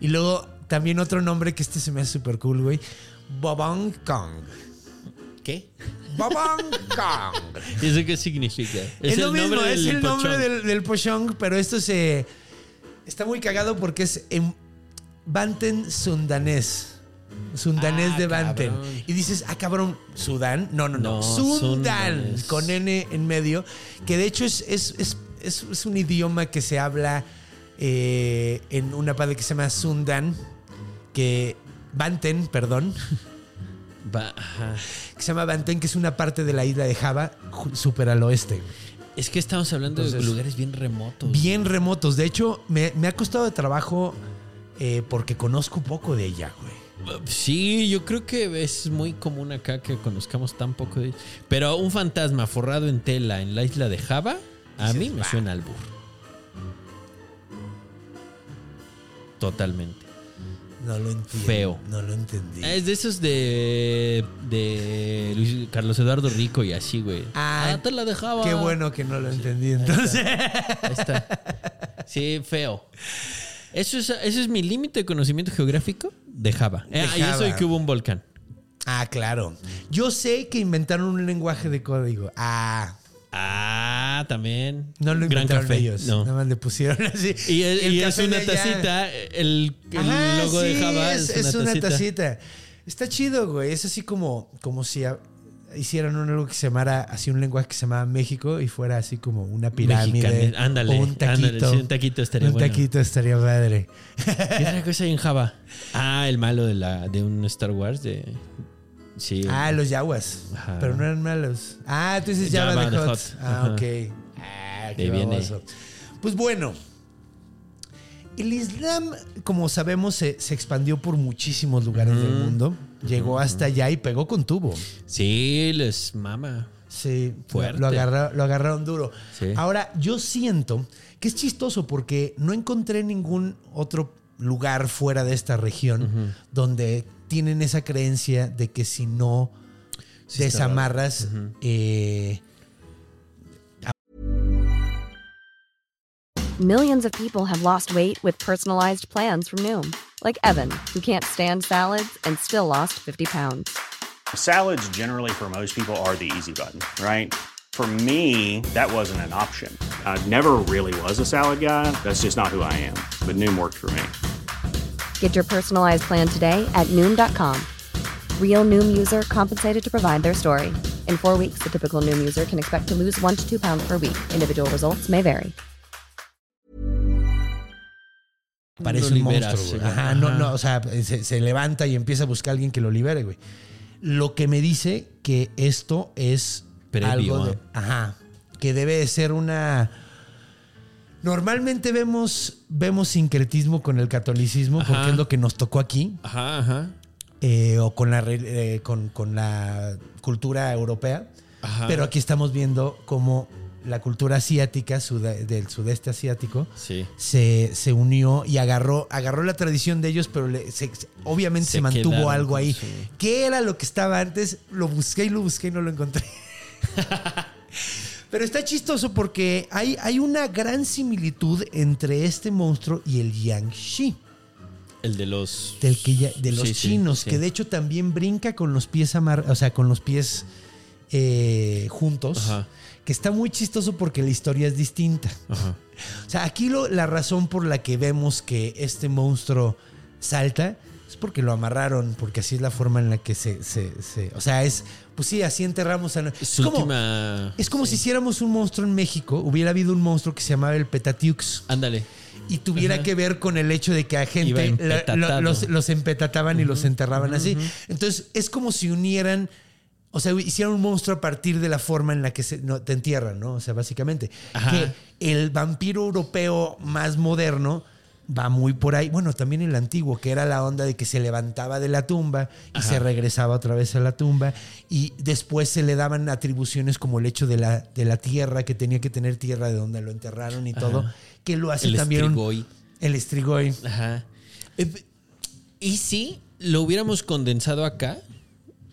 Y luego también otro nombre que este se me hace súper cool, güey. Bobong Kong. ¿Qué? ¿Y eso qué significa? Es, lo el mismo, nombre es del el nombre Pochong. del, del Pochong, pero esto se. Está muy cagado porque es en Banten Sundanés. Sundanés Ah, de Banten. cabrón. Y dices, ah, cabrón, ¿Sudán? No, no, no. No, Sundan, sundanés. con N en medio. Que de hecho es, es, es, es- es un idioma que se habla eh, en una parte que se llama Sundan. Que. Banten, perdón. Ajá. Que se llama Banten, que es una parte de la isla de Java, súper al oeste. Es que estamos hablando de lugares bien remotos. bien remotos. De hecho, me, me ha costado de trabajo eh, porque conozco poco de ella, güey. Sí, yo creo que es muy común acá que conozcamos tan poco de. Pero un fantasma forrado en tela en la isla de Java, a mí me suena al burro. Totalmente. No lo entiendo. Feo. No lo entendí. Es de esos de. de Luis- Carlos Eduardo Rico y así, güey. Ah, te la dejaba. Qué bueno que no lo entendí entonces. Ahí está. Sí, feo. Eso es, eso es mi límite de conocimiento geográfico de Java. De Ah, y eso y que hubo un volcán. Ah, claro. Yo sé que inventaron un lenguaje de código. Ah. Ah, también. No lo Gran café. ellos. No. Nada más le pusieron así. Y, es- El y es café una tacita. El, el Ajá, logo de Java es, es, una, tacita. tacita. Está chido, güey. Es así como, como si a- hicieran un, algo que se llamara, así un lenguaje que se llamaba México y fuera así como una pirámide. Mexicana. Ándale, o un taquito. ándale, sí, un taquito estaría Un bueno. taquito estaría padre. ¿Qué otra cosa hay en Java? Ah, el malo de, la, de un Star Wars. De, sí. Ah, los yaguas. Ajá. Pero no eran malos. Ah, tú dices Java, Java de Hot. Hot. Ah, ok. Ah, qué viene. Pues bueno. El Islam, como sabemos, se, se expandió por muchísimos lugares del mundo. Llegó hasta allá y pegó con tubo. Sí, les mama. Sí, Fuerte. Lo, agarra- lo agarraron duro. Sí. Ahora, yo siento que es chistoso porque no encontré ningún otro lugar fuera de esta región donde tienen esa creencia de que si no Sí, está desamarras, eh, Millions of people have lost weight with personalized plans from Noom, like Evan, who can't stand salads and still lost 50 pounds. Salads, generally, for most people, are the easy button, right? For me, that wasn't an option. I never really was a salad guy. That's just not who I am. But Noom worked for me. Get your personalized plan today at Noom.com. Real Noom user compensated to provide their story. In four weeks, the typical Noom user can expect to lose one to two pounds per week. Individual results may vary. parece un monstruo. Ajá, no, no, o sea, se, se levanta y empieza a buscar a alguien que lo libere, güey. Lo que me dice que esto es Previo algo de, a- ajá, que debe de ser una Normalmente vemos, vemos sincretismo con el catolicismo, Ajá. porque es lo que nos tocó aquí, Ajá, ajá. eh, o con la, eh, con, con la cultura europea. Ajá. Pero aquí estamos viendo cómo la cultura asiática, del sudeste asiático, Sí. se, se unió y agarró, agarró la tradición de ellos, pero le- se- obviamente se, Se mantuvo quedaron algo ahí. ¿Qué era lo que estaba antes? Lo busqué y lo busqué y no lo encontré. pero está chistoso porque hay, hay una gran similitud entre este monstruo y el Yangshi, El de los. del que ya- de los Sí, sí, chinos, sí. que de hecho también brinca con los pies amar, o sea, con los pies eh, juntos. Ajá. Que está muy chistoso porque la historia es distinta. Ajá. O sea, aquí lo- la razón por la que vemos que este monstruo salta es porque lo amarraron, porque así es la forma en la que se... se- se- o sea, es... Pues sí, así enterramos a... Es como, última. es como sí. si hiciéramos un monstruo en México, hubiera habido un monstruo que se llamaba el Petatiux Ándale. y tuviera Ajá. que ver con el hecho de que a gente la- empetatado. lo- los, los empetataban y los enterraban así. Entonces, es como si unieran... O sea, hicieran un monstruo a partir de la forma en la que se, no, te entierran, ¿no? O sea, básicamente. Ajá. Que el vampiro europeo más moderno va muy por ahí. Bueno, también el antiguo, que era la onda de que se levantaba de la tumba y Ajá. se regresaba otra vez a la tumba. Y después se le daban atribuciones como el hecho de la, de la tierra, que tenía que tener tierra de donde lo enterraron y todo. Que lo hace El también. un- estrigoy. el estrigoy. Ajá. Eh, ¿Y si lo hubiéramos condensado acá?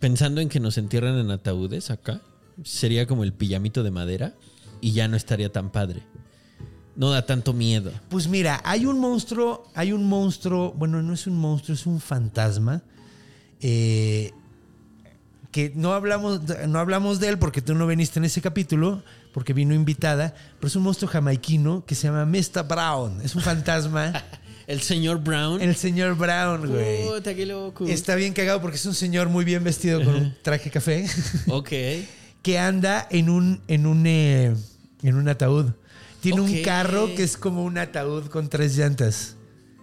Pensando en que nos entierran en ataúdes acá. Sería como el pijamito de madera y ya no estaría tan padre. No da tanto miedo. Pues mira, hay un monstruo, hay un monstruo, bueno, no es un monstruo, es un fantasma. eh, que no hablamos, no hablamos de él porque tú no viniste en ese capítulo, porque vino invitada, pero es un monstruo jamaiquino que se llama Mr. Brown. Es un fantasma. El señor Brown. el señor Brown, güey. Puta, qué loco. Está bien cagado porque es un señor muy bien vestido con un traje café Ok. que anda en un, en un, eh, en un ataúd. Tiene un carro que es como un ataúd con tres llantas.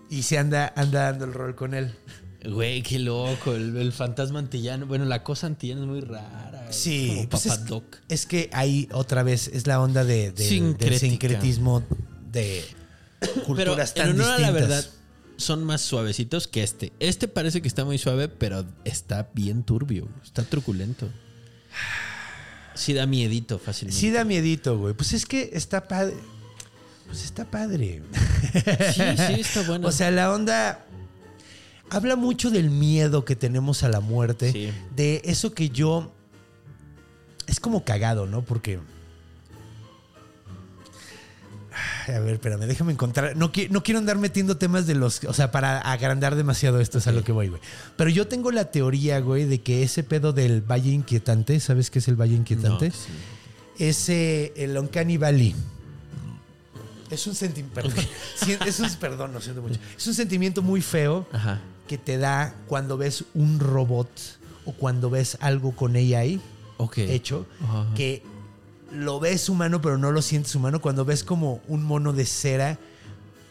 Y se anda, anda dando el rol con él. Güey, qué loco. El, el fantasma antillano. Bueno, la cosa antillana es muy rara. Sí, pues es, es que ahí otra vez es la onda de, de- del sincretismo de Pero culturas en tan a distintas. la verdad, son más suavecitos que este. Este parece que está muy suave, pero está bien turbio. Está truculento. Sí da miedito fácilmente. Sí da miedito, güey. Pues es que está padre. Pues está padre. Sí, sí, está bueno. O sea, la onda habla mucho del miedo que tenemos a la muerte, Sí. de eso que yo es como cagado, ¿no? Porque a ver, espérame, déjame encontrar. No, qui- no quiero andar metiendo temas de los. O sea, para agrandar demasiado esto es a lo que voy, güey. Pero yo tengo la teoría, güey, de que ese pedo del Valle Inquietante, ¿sabes qué es el Valle No, Inquietante? sí. es eh, el Uncanny Valley. Es un sentimiento. Es un, perdón, lo siento mucho. Es un sentimiento muy feo Ajá. que te da cuando ves un robot o cuando ves algo con AI Ok. hecho, Ajá. que lo ves humano pero no lo sientes humano. Cuando ves como un mono de cera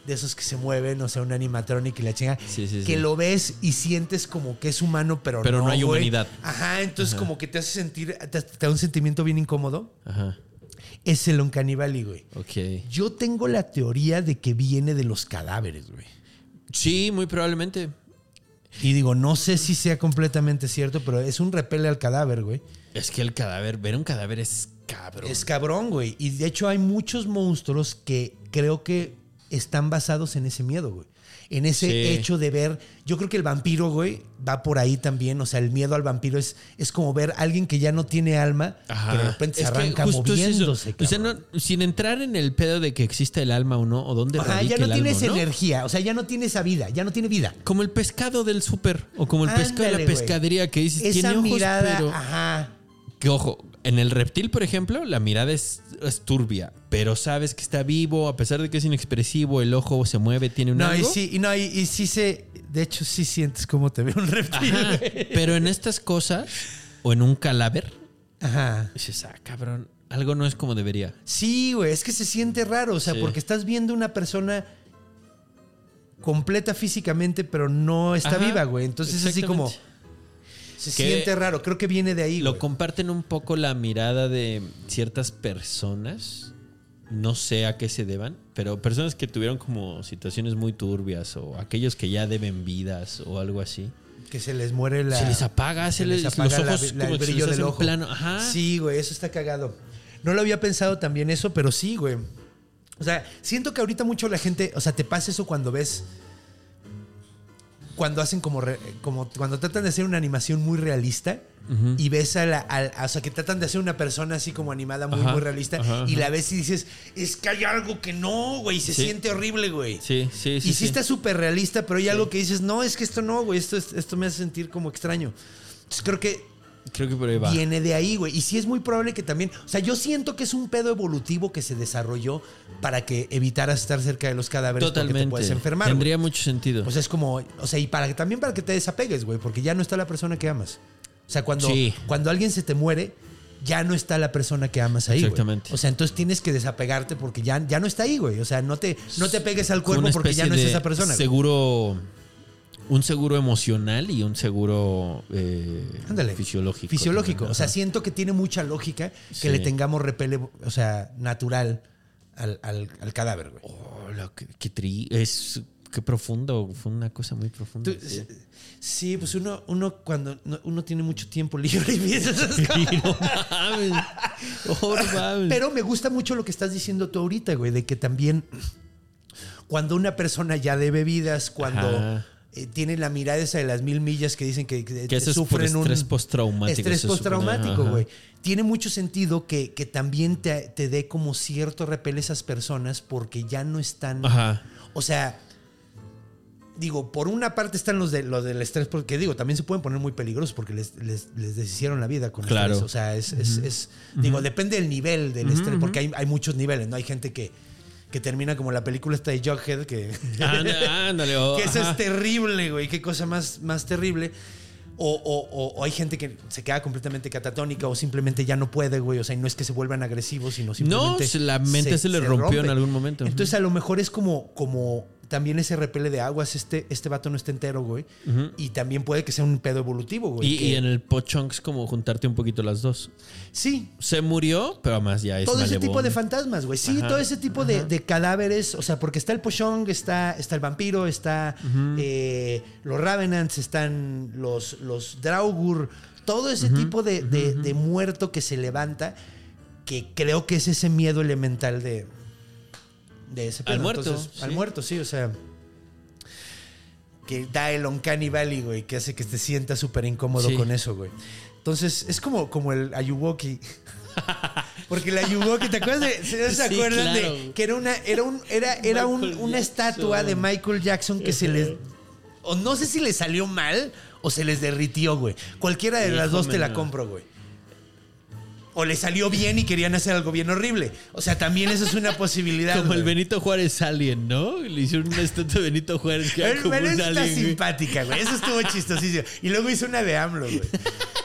de esos que se mueven, o sea, un animatronic y la chinga, Sí, sí, que sí. lo ves y sientes como que es humano, pero, Pero no hay humanidad. Ajá, entonces como que te hace sentir, te, te da un sentimiento bien incómodo. Ajá. Es el Uncanny güey. Ok. Yo tengo la teoría de que viene de los cadáveres, güey. Sí, muy probablemente. Y digo, no sé si sea completamente cierto, pero es un repele al cadáver, güey. Es que el cadáver, ver un cadáver es cabrón. Es cabrón, güey. Y de hecho hay muchos monstruos que creo que están basados en ese miedo, güey. En ese Sí. hecho de ver. Yo creo que el vampiro, güey, va por ahí también. O sea, el miedo al vampiro es, es como ver a alguien que ya no tiene alma, Ajá. que de repente se Es que arranca justo es moviéndose. O sea, no- sin entrar en el pedo de que exista el alma o no, o dónde Ajá, ya no el tienes alma, ¿no? energía. O sea, ya no tiene esa vida. Ya no tiene vida. Como el pescado del súper, o como el pescado de la güey. pescadería que dices, Esa tiene ojos, mirada, pero... ajá. Que ojo, en el reptil, por ejemplo, la mirada es, es turbia, pero sabes que está vivo, a pesar de que es inexpresivo, el ojo se mueve, tiene un No, y sí, y no, y, y sí se. De hecho, sí sientes cómo te ve un reptil. Ajá, pero en estas cosas, o en un cadáver, Ajá. dices, ah, cabrón, algo no es como debería. Sí, güey, es que se siente raro, o sea, Sí. porque estás viendo una persona completa físicamente, pero no está Ajá, viva, güey. Entonces así como. Se Que siente raro. Creo que viene de ahí, Lo güey. comparten un poco la mirada de ciertas personas. No sé a qué se deban, pero personas que tuvieron como situaciones muy turbias o aquellos que ya deben vidas o algo así. Que se les muere la. se les apaga, se, les, apaga los la- ojos la- como el brillo les del ojo. plano. Ajá. Sí, güey, eso está cagado. No lo había pensado también eso, pero sí, güey. O sea, siento que ahorita mucho la gente, o sea, te pasa eso cuando ves cuando hacen como, re- como cuando tratan de hacer una animación muy realista y ves a la, a- o sea, que tratan de hacer una persona así como animada muy, Ajá, muy realista ajá, y la ves y dices, es que hay algo que no, güey, se Sí. siente horrible, güey. Sí, sí, sí. y sí, está súper realista, pero hay algo que dices, no, es que esto no, güey, esto, es- esto me hace sentir como extraño. Entonces creo que Creo que por ahí va. viene de ahí, güey. Y sí es muy probable que también, o sea, yo siento que es un pedo evolutivo que se desarrolló para que evitaras estar cerca de los cadáveres porque Totalmente. te puedes enfermar. güey. Tendría mucho sentido. O sea, es como, o sea, y para que también para que te desapegues, güey, porque ya no está la persona que amas. O sea, cuando, Sí. cuando alguien se te muere, ya no está la persona que amas ahí. Exactamente. O sea, entonces tienes que desapegarte porque ya, ya no está ahí, güey. O sea, no te, no te pegues al cuerpo porque ya no es esa persona. Seguro. Un seguro emocional y un seguro eh, Ándale. fisiológico. Fisiológico. también. O sea, siento que tiene mucha lógica que Sí. le tengamos repele, o sea, natural al, al- al cadáver, güey. Oh, lo que, qué tri- es qué profundo, fue una cosa muy profunda. Tú- sí. Sí, pues uno, uno cuando no- uno tiene mucho tiempo libre y piensa esas cosas. No mames. Oh, no mames. Pero me gusta mucho lo que estás diciendo tú ahorita, güey, de que también cuando una persona ya debe vidas, cuando Ajá. Eh, tiene la mirada esa de las mil millas que dicen que, que es sufren un estrés postraumático, Estrés postraumático, güey. Tiene mucho sentido que, que también te, te dé como cierto repele esas personas porque ya no están. Ajá. O sea, digo, por una parte están los, de, los del estrés, porque digo, también se pueden poner muy peligrosos porque les, les, les deshicieron la vida con Claro. estrés. O sea, es, es- es- digo, depende del nivel del estrés, porque hay, hay muchos niveles, ¿no? Hay gente que, que termina como la película esta de Jughead, que, Anda- Ándale. oh, que eso ajá. es terrible, güey, qué cosa más, más terrible. O, o- o- o hay gente que se queda completamente catatónica o simplemente ya no puede, güey. O sea, y no es que se vuelvan agresivos, sino simplemente. se- la mente se le rompió en algún momento. Entonces, a lo mejor es como, como también ese repele de aguas. Este, este vato no está entero, güey. Y también puede que sea un pedo evolutivo, güey. Y, que- y en el pochonk es como juntarte un poquito las dos. Sí, Se murió, pero además ya es todo ese tipo de fantasmas, güey. Sí, Ajá, todo ese tipo de, de cadáveres. O sea, porque está el Pochong, está, está el vampiro, está eh, los Ravenants, están los, los Draugur. Todo ese tipo de, de- de muerto que se levanta, que creo que es ese miedo elemental de, de ese Al pedo. muerto, Entonces, Al muerto, sí, o sea. Que da el Uncanny Valley, güey, que hace que te sientas súper incómodo Sí. con eso, güey. Entonces, es como, como el Ayuwoki. Porque el Ayuwoki, ¿te acuerdas de, ¿se Sí, acuerdan claro. de que era una, era un, era, era un- una estatua de Michael Jackson que se les, o no sé si le salió mal o se les derritió, güey. Cualquiera de las dos te la compro, güey. O le salió bien y querían hacer algo bien horrible. O sea, también eso es una posibilidad. Como el. Benito Juárez Alien, ¿no? Le hicieron una estatua de Benito Juárez que era como un está alien. güey. simpática, güey. Eso estuvo chistosísimo. Y luego hizo una de AMLO, güey.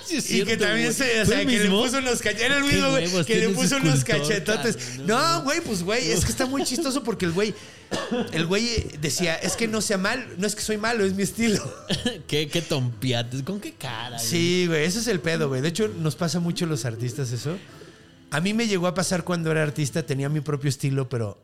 Sí, es y que también güey. se, o ¿Fue sea, que le puso unos cachetes. Era el mismo, güey. Que le puso unos cachetotes. No, güey, pues güey, es que está muy chistoso porque el güey, el güey decía, es que no sea mal, no es que soy malo, es mi estilo. ¿Qué, qué tompiates. ¿Con qué cara? güey? Sí, güey, ese es el pedo, güey. De hecho, nos pasa mucho a los artistas eso. A mí me llegó a pasar cuando era artista, tenía mi propio estilo, pero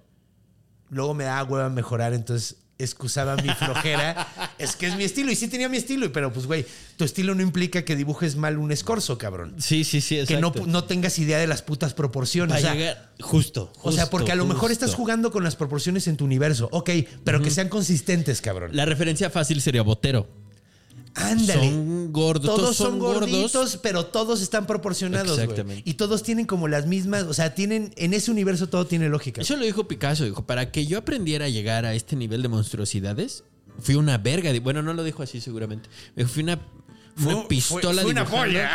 luego me daba hueva mejorar, entonces excusaba mi flojera. Es que es mi estilo, y sí tenía mi estilo, pero pues, güey, tu estilo no implica que dibujes mal un escorzo, cabrón. Sí, sí, sí, Que no, no tengas idea de las putas proporciones. O sea, llegar justo, o sea, porque a lo mejor estás jugando con las proporciones en tu universo. Ok, pero que sean consistentes, cabrón. La referencia fácil sería Botero. Ándale. Son gordos, Todos, son, gorditos, pero todos están proporcionados. Exactamente. Y todos tienen como las mismas, o sea, tienen, en ese universo todo tiene lógica. Eso lo dijo Picasso, dijo, para que yo aprendiera a llegar a este nivel de monstruosidades, fui una verga. de- Bueno, no lo dijo así seguramente. Dijo, Fui una, Fue- una pistola fue- fue una polla.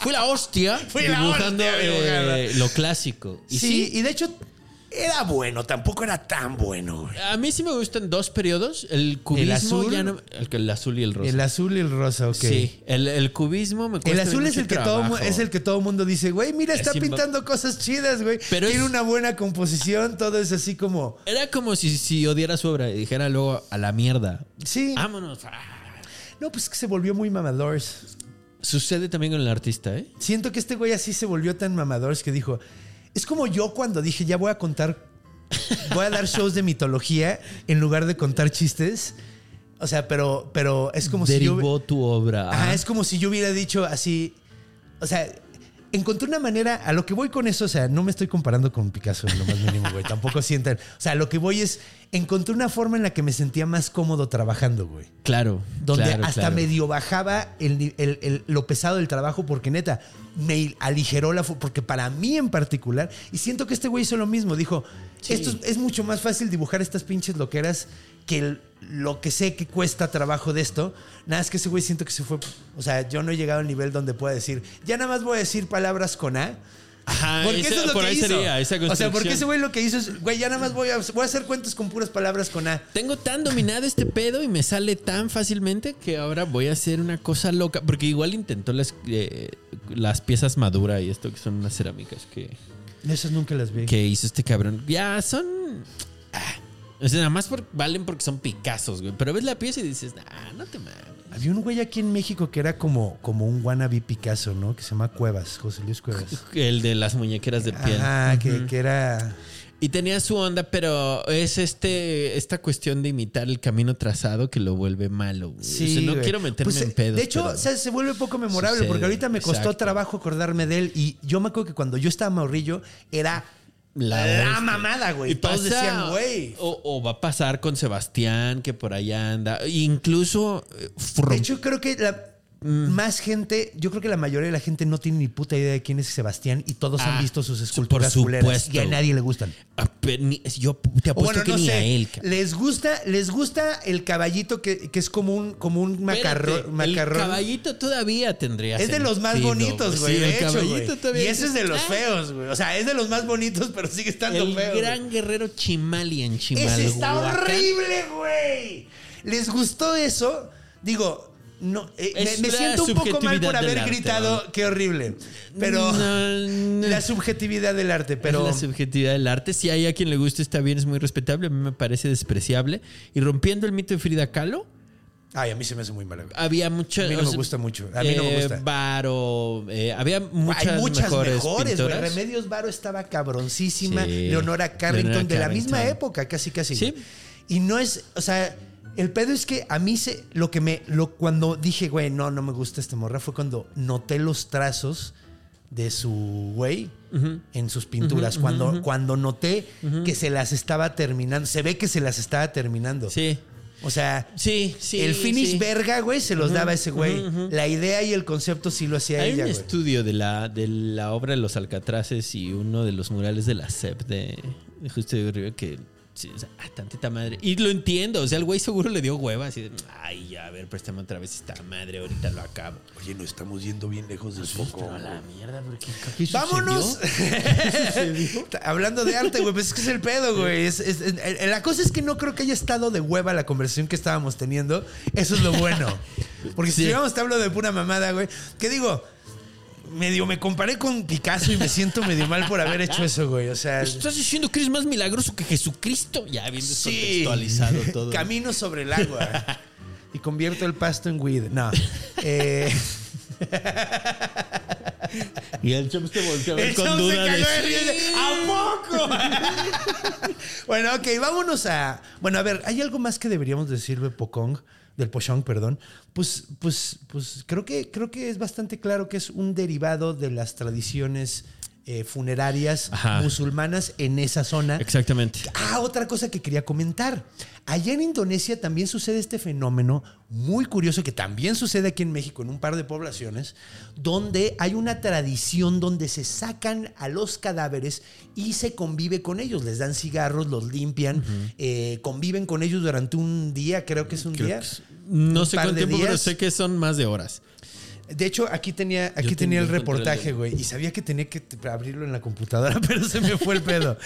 Fui la hostia Fui la dibujando hostia eh, dibujando. lo clásico. Y sí, sí, y de hecho era bueno, tampoco era tan bueno. güey. a mí sí me gustan dos periodos. El cubismo azul? ya no- el, el azul y el rosa. El azul y el rosa, ok. Sí, el, el cubismo me El cuesta azul es el que todo es el que todo mundo dice, güey, mira, está pintando cosas chidas, güey. Pero Tiene es- una buena composición, todo es así como. Era como si, si odiara su obra y dijera luego a la mierda. Sí. Vámonos. No, pues es que se volvió muy mamador. Sucede también con el artista, ¿eh? Siento que este güey así se volvió tan mamador que dijo. Es como yo cuando dije, ya voy a contar. Voy a dar shows de mitología en lugar de contar chistes. O sea, pero, pero es como si yo. Derivó tu obra. Ajá, Ah. es como si yo hubiera dicho así. O sea, encontré una manera. A lo que voy con eso, o sea, no me estoy comparando con Picasso en lo más mínimo, güey. Tampoco sientan. O sea, lo que voy es. Encontré una forma en la que me sentía más cómodo trabajando, güey. Claro. Donde claro, hasta claro. medio bajaba el, el- el- lo pesado del trabajo, porque neta, me aligeró la. Porque para mí en particular, y siento que este güey hizo lo mismo, dijo: Sí. Esto es, es mucho más fácil dibujar estas pinches loqueras que el- lo que sé que cuesta trabajo de esto. Nada, es que ese güey siento que se fue. O sea, yo no he llegado al nivel donde pueda decir, ya nada más voy a decir palabras con A. Ajá, Porque esa- eso es lo por que ahí hizo. sería esa o sea, porque ese güey lo que hizo es, güey, ya nada más voy a, voy a hacer cuentos con puras palabras con A. Tengo tan dominado este pedo y me sale tan fácilmente que ahora voy a hacer una cosa loca. Porque igual intentó las, eh, las piezas madura y esto que son unas cerámicas que, Esas nunca las vi. que hizo este cabrón. Ya son. ah, o sea, nada más por- valen porque son Picassos, güey. Pero ves la pieza y dices, ah, no te mames. Había un güey aquí en México que era como, como un wannabe Picasso, ¿no? Que se llama Cuevas, José Luis Cuevas. El de las muñequeras de piel. Ajá, que, que era... Y tenía su onda, pero es este esta cuestión de imitar el camino trazado que lo vuelve malo. güey. O sea, no güey. quiero meterme Pues, en pedos. De hecho, o sea, se vuelve poco memorable Sucede, porque ahorita me costó exacto. trabajo acordarme de él y yo me acuerdo que cuando yo estaba morrillo era La mamada, güey. Y Todos pasa- decían, güey. O, o va a pasar con Sebastián, que por allá anda. Incluso. eh, De hecho, creo que la Mm. más gente, yo creo que la mayoría de la gente no tiene ni puta idea de quién es Sebastián y todos Ah, han visto sus por esculturas culeras supuesto. y a nadie le gustan. Ah, pero ni- yo te apuesto bueno, que no ni sé. a él. les gusta, les gusta el caballito que, que es como un, como un macarrón. Espérate, macarrón. El caballito todavía tendría Es de los más sentido, bonitos, güey. Sí, de el hecho, caballito güey. todavía Y ese es de los Ah, feos, güey. O sea, es de los más bonitos, pero sigue estando El feo. güey. gran guerrero Chimali en Chimalhuacán. Ese está horrible, güey. ¿Les gustó eso? Digo, no, eh, me, me siento un poco mal por haber arte, gritado, ¿no? qué horrible. Pero No, la subjetividad del arte, pero Es la subjetividad del arte. Si hay a quien le guste, está bien, es muy respetable. A mí me parece despreciable. Y rompiendo el mito de Frida Kahlo, ay, a mí se me hace muy mal. había muchas. A mí no me gusta mucho. A mí no me gusta. Varo, eh, había muchas, Hay muchas mejores, mejores. Remedios Varo estaba cabroncísima. Sí. Leonora Carrington, Leonora de la misma época, casi, casi. Sí. Y no es, o sea, el pedo es que a mí se, lo que me, lo, cuando dije, güey, no, no me gusta esta morra, fue cuando noté los trazos de su güey en sus pinturas. cuando, cuando noté que se las estaba terminando, se ve que se las estaba terminando. Sí. O sea, Sí, sí. el finish sí. verga, güey, se los daba ese güey. La idea y el concepto sí lo hacía Hay ella, un güey. estudio de la, de la obra de los Alcatraces y uno de los murales de la CEP de, de Justo de Río que Sí, o sea, ah, tantita madre. Y lo entiendo. O sea, el güey seguro le dio hueva. Así de, ay, ya, a ver, préstame otra vez esta madre. Ahorita lo acabo. Oye, no estamos yendo bien lejos del foco. A la mierda, porque ¿qué ¡Vámonos! Hablando de arte, güey, pues es que es el pedo, güey. Es- es- es- la cosa es que no creo que haya estado de hueva la conversación que estábamos teniendo. Eso es lo bueno. Porque si Sí. llegamos te hablo de pura mamada, güey. ¿Qué digo? Medio me comparé con Picasso y me siento medio mal por haber hecho eso, güey. O sea, ¿Estás diciendo que eres más milagroso que Jesucristo? Ya bien sí. descontextualizado todo. Camino sobre el agua. y convierto el pasto en weed. No. Eh, Y el Chops te volteó a ver El con duda de. "Sí". ¿A poco? bueno, ok, vámonos a. Bueno, a ver, ¿hay algo más que deberíamos decir de Pocong? Del Pochong, perdón. Pues, pues, pues creo que, creo que es bastante claro que es un derivado de las tradiciones eh, funerarias Ajá. musulmanas en esa zona. Exactamente. Ah, otra cosa que quería comentar. Allá en Indonesia también sucede este fenómeno muy curioso que también sucede aquí en México en un par de poblaciones, donde hay una tradición donde se sacan a los cadáveres y se convive con ellos. Les dan cigarros, los limpian, eh, conviven con ellos durante un día, creo que es un Creo día. es- no Un sé cuánto tiempo, pero sé que son más de horas. De hecho, aquí tenía, aquí Yo tenía el reportaje, güey, y sabía que tenía que abrirlo en la computadora, pero se me fue el pedo.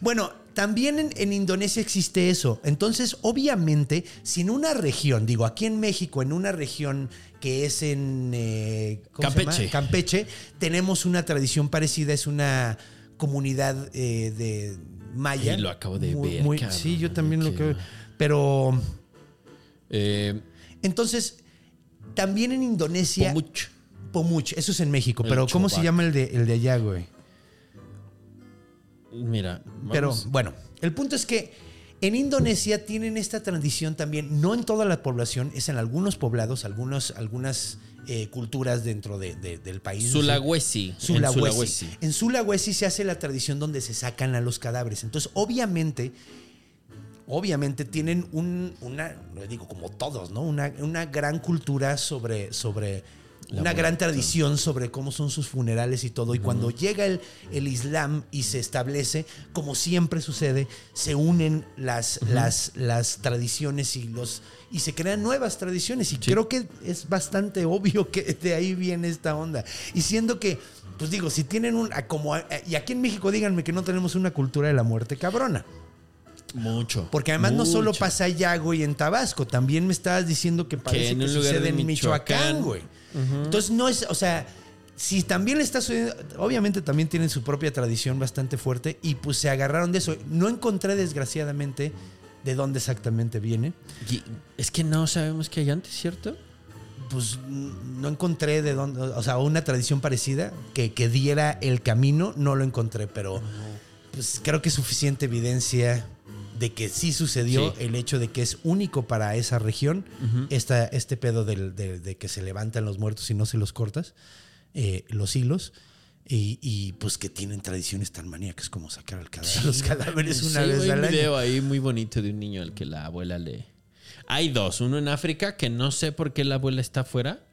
Bueno, también en, en Indonesia existe eso. Entonces, obviamente, si en una región, digo, aquí en México, en una región que es en eh. Campeche. Campeche, tenemos una tradición parecida, es una comunidad eh, de maya. Ahí lo acabo de Muy- ver, muy- cabrón, sí, yo también lo va. Pero Eh, entonces, también en Indonesia. Pomuch. Pomuch, eso es en México. El pero ¿cómo se llama el de, el de allá, güey? Mira, Pero bueno, el punto es que en Indonesia tienen esta tradición también, no en toda la población, es en algunos poblados, algunos, algunas eh, culturas dentro de- de- del país. Sulawesi. en Sulawesi. Sulawesi. En Sulawesi se hace la tradición donde se sacan a los cadáveres. Entonces, obviamente, obviamente tienen un, una, digo como todos, ¿no? Una, una gran cultura sobre, sobre La una gran tradición sobre cómo son sus funerales y todo. Y cuando llega el, el Islam y se establece, como siempre sucede, se unen las, las, las tradiciones y los y se crean nuevas tradiciones. Y creo que es bastante obvio que de ahí viene esta onda. Y siendo que, pues digo, si tienen un. como Y aquí en México díganme que no tenemos una cultura de la muerte cabrona. Mucho. Porque además no solo pasa allá, güey, en Tabasco. También me estabas diciendo que parece que, en sucede de en Michoacán, güey. Entonces no es, o sea, si también le está sucediendo, obviamente también tienen su propia tradición bastante fuerte y pues se agarraron de eso. No encontré desgraciadamente de dónde exactamente viene. Y es que no sabemos qué hay antes, ¿cierto? Pues no encontré de dónde, o sea, una tradición parecida que, que diera el camino, no lo encontré, pero pues creo que es suficiente evidencia de que sí sucedió Sí. el hecho de que es único para esa región esta- este pedo del- de, de que se levantan los muertos y no se los cortas, eh, los hilos. Y, y, pues que tienen tradiciones tan maníacas como sacar al cadáver, los cadáveres una Sí, vez hay al un año. video ahí muy bonito de un niño al que la abuela le... Hay dos, uno en África que no sé por qué la abuela está afuera.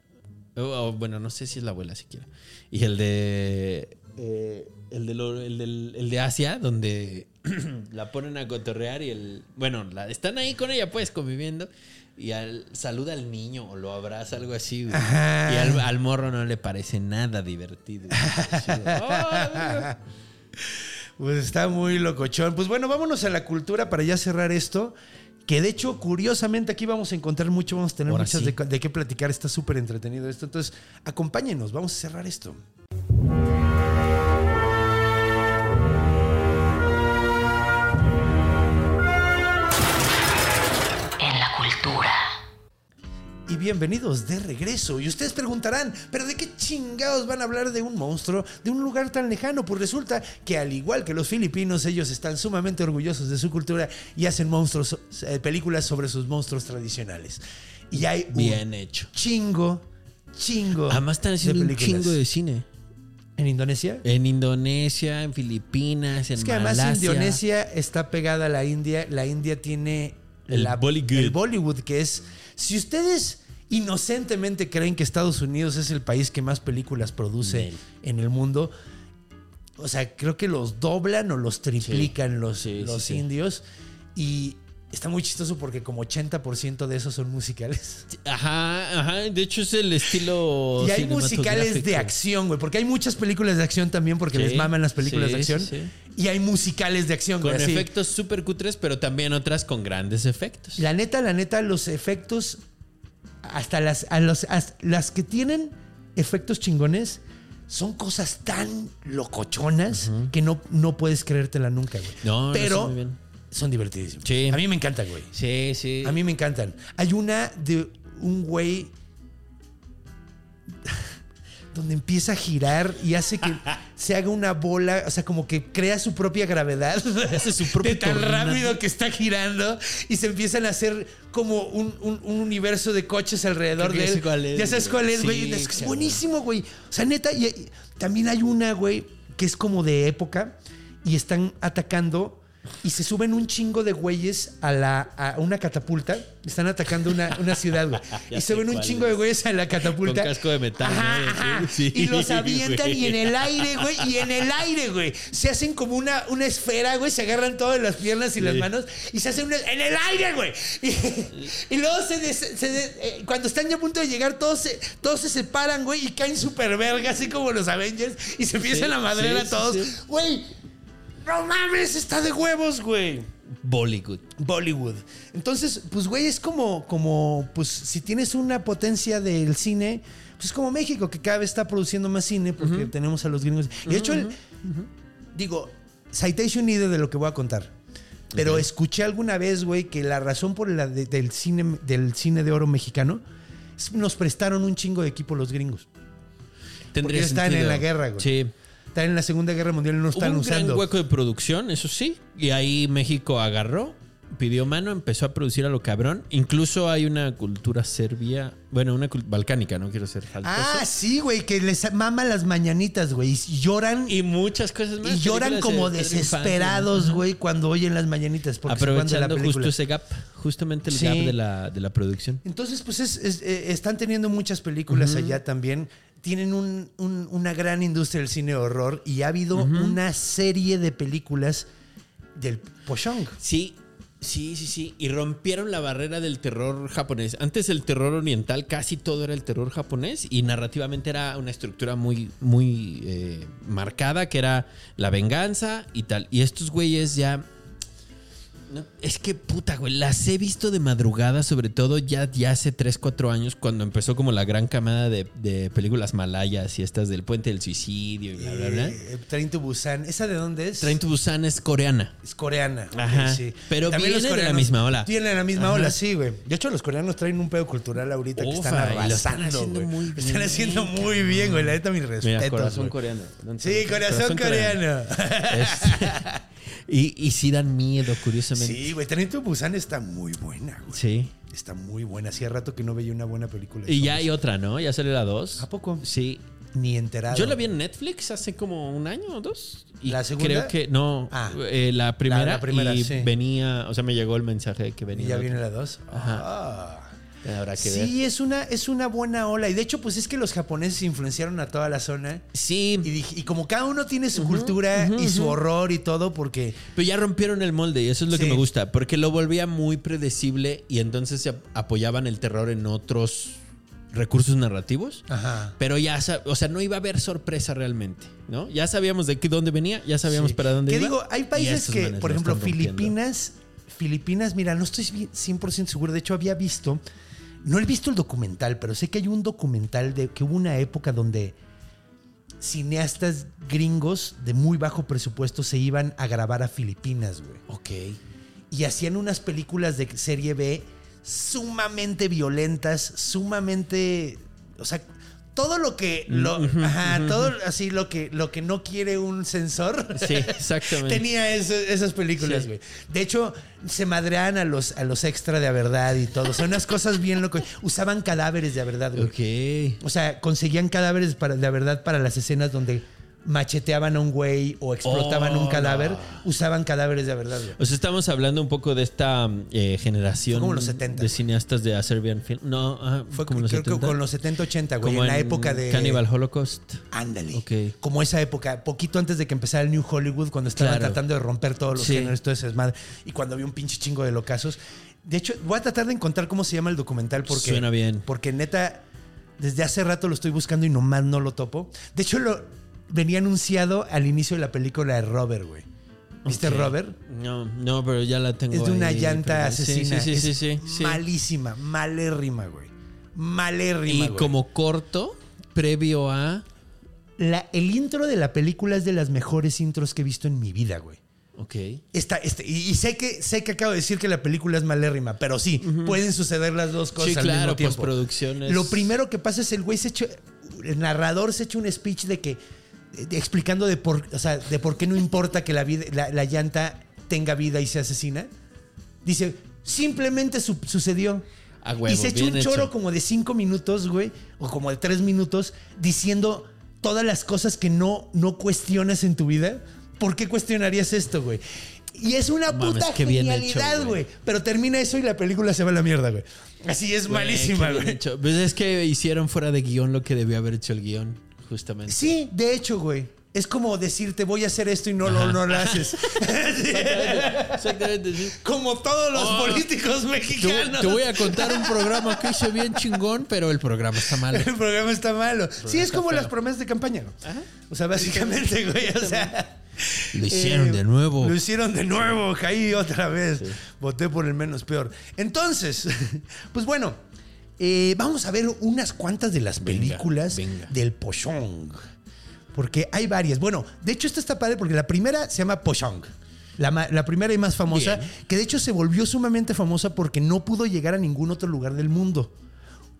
O- o, bueno, no sé si es la abuela siquiera. Y el de... eh, el, de lo- el del- el de Asia, donde la ponen a cotorrear y el... Bueno, la, están ahí con ella pues conviviendo y al, saluda al niño o lo abraza, algo así. güey. Y al, al morro no le parece nada divertido. Así de, "Ah, Pues está muy locochón. Pues bueno, vámonos a la cultura para ya cerrar esto. Que de hecho, curiosamente, aquí vamos a encontrar mucho, vamos a tener Ahora muchas sí. de, de qué platicar. Está súper entretenido esto. Entonces, acompáñenos, vamos a cerrar esto. Y bienvenidos de regreso. Y ustedes preguntarán, ¿pero de qué chingados van a hablar de un monstruo de un lugar tan lejano? Pues resulta que al igual que los filipinos, ellos están sumamente orgullosos de su cultura y hacen monstruos, eh, películas sobre sus monstruos tradicionales. Y hay un Bien hecho. chingo, chingo. Además están haciendo un películas. chingo de cine. ¿En Indonesia? En Indonesia, en Filipinas, en Es que además Malasia. Indonesia está pegada a la India. La India tiene El Bollywood. el Bollywood, que es. Si ustedes inocentemente creen que Estados Unidos es el país que más películas produce en el mundo, o sea, creo que los doblan o los triplican los, Sí, los sí. indios. Y está muy chistoso porque como 80% de esos son musicales. Ajá, ajá. De hecho, es el estilo. Y hay musicales de acción, güey. Porque hay muchas películas de acción también porque les maman las películas de sí, acción. Y hay musicales de acción, Con así. efectos súper cutres, pero también otras con grandes efectos. La neta, la neta, los efectos, hasta las, a los, hasta las que tienen efectos chingones, son cosas tan locochonas que no, no puedes creértela nunca, güey. No, no, Pero bien. son divertidísimos. Sí. A mí me encantan, güey. Sí, sí. A mí me encantan. Hay una de un güey donde empieza a girar y hace que se haga una bola, o sea, como que crea su propia gravedad. Hace su propio De tan tornado. rápido que está girando y se empiezan a hacer como un, un- un universo de coches alrededor de ya él. cuál es, ya sabes cuál es, güey. Sí, es cabrón. buenísimo, güey. O sea, neta, y, y también hay una, güey, que es como de época y están atacando y se suben un chingo de güeyes a, la, a una catapulta. Están atacando una, una ciudad, güey. Y se ven un chingo de es. güeyes a la catapulta. Con casco de metal, Ajá, ¿no? ajá. Sí, y los avientan güey. y en el aire, güey. Y en el aire, güey. Se hacen como una, una esfera, güey. Se agarran todas las piernas y las manos y se hacen una- en el aire, güey. Y, y luego se, des- se des- eh, cuando están ya a punto de llegar, todos se, todos se separan, güey, y caen super verga, así como los Avengers, y se empiezan Sí, a madrear a todos. Güey, no mames, está de huevos, güey. Bollywood. Bollywood. Entonces, pues, güey, es como, como, pues, si tienes una potencia del cine, pues como México, que cada vez está produciendo más cine porque tenemos a los gringos. Y de hecho, el- digo, Citation Needed de lo que voy a contar. Pero escuché alguna vez, güey, que la razón por la de- del, cine, del cine de oro mexicano es nos prestaron un chingo de equipo los gringos. Tendría Porque están sentido. en la guerra, güey. Sí. Están en la Segunda Guerra Mundial y no Hubo están un usando. gran hueco de producción, eso sí. Y ahí México agarró, pidió mano, empezó a producir a lo cabrón. Incluso hay una cultura serbia, bueno, una cul- balcánica, no quiero ser faltoso. Ah, sí, güey, que les mama las mañanitas, güey. Y lloran y muchas cosas más. Y lloran películas como de Pedro desesperados, Infante. güey, cuando oyen las mañanitas. Porque se van de la Aprovechando película. justo ese gap, justamente el Sí. gap de la, de la producción. Entonces, pues es- es- eh, están teniendo muchas películas allá también. Tienen un- un- una gran industria del cine de horror y ha habido una serie de películas del Pochong. Sí, sí, sí, sí. Y rompieron la barrera del terror japonés. Antes el terror oriental casi todo era el terror japonés y narrativamente era una estructura muy, muy eh, marcada que era la venganza y tal. Y estos güeyes ya... no, es que puta, güey, las he visto de madrugada, sobre todo ya, ya hace 3, 4 años, cuando empezó como la gran camada de, de películas malayas y estas del puente del suicidio y bla, bla, bla. Eh, Train to Busan. ¿Esa de dónde es? Train to Busan es coreana. Es coreana. Ajá. sí. Pero También viene los de la coreanos misma ola. Vienen de la misma Ajá. ola, sí, güey. De hecho, los coreanos traen un pedo cultural ahorita que están lo están arrasando, haciendo güey. muy bien, Están haciendo muy bien, güey. La neta, mis respetos. Mira, corazón güey. coreano. Sí, corazón, coreano. Es- y, y sí dan miedo, curiosamente. Sí, güey. Train to Busan está muy buena, güey. Sí. Está muy buena. Hacía rato que no veía una buena película. de Y ya hay otra, ¿no? Ya salió la 2. ¿A poco? Sí. Ni enterado. Yo la vi en Netflix hace como un año o dos. Y ¿La segunda? Creo que no. Ah. eh, la primera. la primera, y sí. venía. O sea, me llegó el mensaje de que venía. ¿Y ya viene la dos? Ajá. Ah. Habrá que ver. Sí, es una, es una buena ola. Y de hecho, pues es que los japoneses influenciaron a toda la zona. Sí. Y, dije- y como cada uno tiene su cultura y su horror y todo, porque Pero ya rompieron el molde y eso es lo que Sí. me gusta, porque lo volvía muy predecible y entonces se ap- apoyaban el terror en otros recursos narrativos. Ajá. Pero ya, sa- o sea, no iba a haber sorpresa realmente, ¿no? Ya sabíamos de qué, dónde venía, ya sabíamos Sí. para dónde Que iba. digo, hay y países estos que, manes por lo ejemplo, están rompiendo. Filipinas, Filipinas, mira, no estoy bien- 100% seguro. De hecho, había visto, no he visto el documental, pero sé que hay un documental de que hubo una época donde cineastas gringos de muy bajo presupuesto se iban a grabar a Filipinas, güey. Ok. y hacían unas películas de serie B sumamente violentas, sumamente, o sea, todo lo que lo, ajá, todo así lo que lo que no quiere un sensor. Sí, exactamente. Tenía eso- esas películas, Sí. güey. De hecho, se madreaban a los, a los extra de a verdad y todo. O sea, unas cosas bien locas. Usaban cadáveres de a verdad, güey. Ok. O sea, conseguían cadáveres para, de a verdad para las escenas donde macheteaban a un güey o explotaban un Oh, cadáver, no. usaban cadáveres de verdad, güey. O sea, estamos hablando un poco de esta eh, generación Fue como los 70, de güey. cineastas de Serbian Film. No, ah, Fue como los creo que 70. con los 70-80, güey, Como en la época de... Cannibal Holocaust. Ándale. Como esa época, poquito antes de que empezara el New Hollywood, cuando estaban Claro. tratando de romper todos los Sí. géneros, todo ese desmadre, y cuando había un pinche chingo de locazos. De hecho, voy a tratar de encontrar cómo se llama el documental porque. Suena bien. Porque neta, desde hace rato lo estoy buscando y nomás no lo topo. De hecho, lo venía anunciado al inicio de la película de Robert, güey. ¿Viste. Robert? No, no, pero ya la tengo. Es de una ahí, llanta pero- asesina. Sí, sí, sí, Es. Malísima, malérrima, güey. Malérrima, Y güey. como corto, previo a. La- el intro de la película es de las mejores intros que he visto en mi vida, güey. Ok. Esta, este, y, y sé que sé que acabo de decir que la película es malérrima, pero sí, pueden suceder las dos cosas Sí, al claro, mismo tiempo. postproducciones. Lo primero que pasa es el güey se echa, el narrador se echa un speech de que explicando de por, o sea, de por qué no importa que la, vida, la, la llanta tenga vida y se asesina. Dice, simplemente su- sucedió. Huevo, y se bien un choro hecho. como de cinco minutos, güey, o como de tres minutos, diciendo todas las cosas que no, no cuestionas en tu vida. ¿Por qué cuestionarías esto, güey? Y es una Mames, puta hecho, genialidad, güey. Pero termina eso y la película se va a la mierda, güey. Así es Güey, malísima, güey. Pues es que hicieron fuera de guion lo que debió haber hecho el guion, justamente. Sí, de hecho, güey. Es como decirte voy a hacer esto y no lo, no lo haces. Exactamente, sí. como todos los Oh. políticos mexicanos. te voy a contar un programa que hice bien chingón, pero el programa está mal. El programa está malo. Sí, es como las promesas de campaña. güey. O sea, básicamente, güey, o sea... Lo hicieron eh, de nuevo. Lo hicieron de nuevo, caí otra vez. Voté por el menos peor. Entonces, pues bueno, eh, vamos a ver unas cuantas de las películas venga. del Pochong. Porque hay varias. Bueno, de hecho, esta está padre porque la primera se llama Pochong. La, la primera y más famosa, Bien. que de hecho se volvió sumamente famosa porque no pudo llegar a ningún otro lugar del mundo.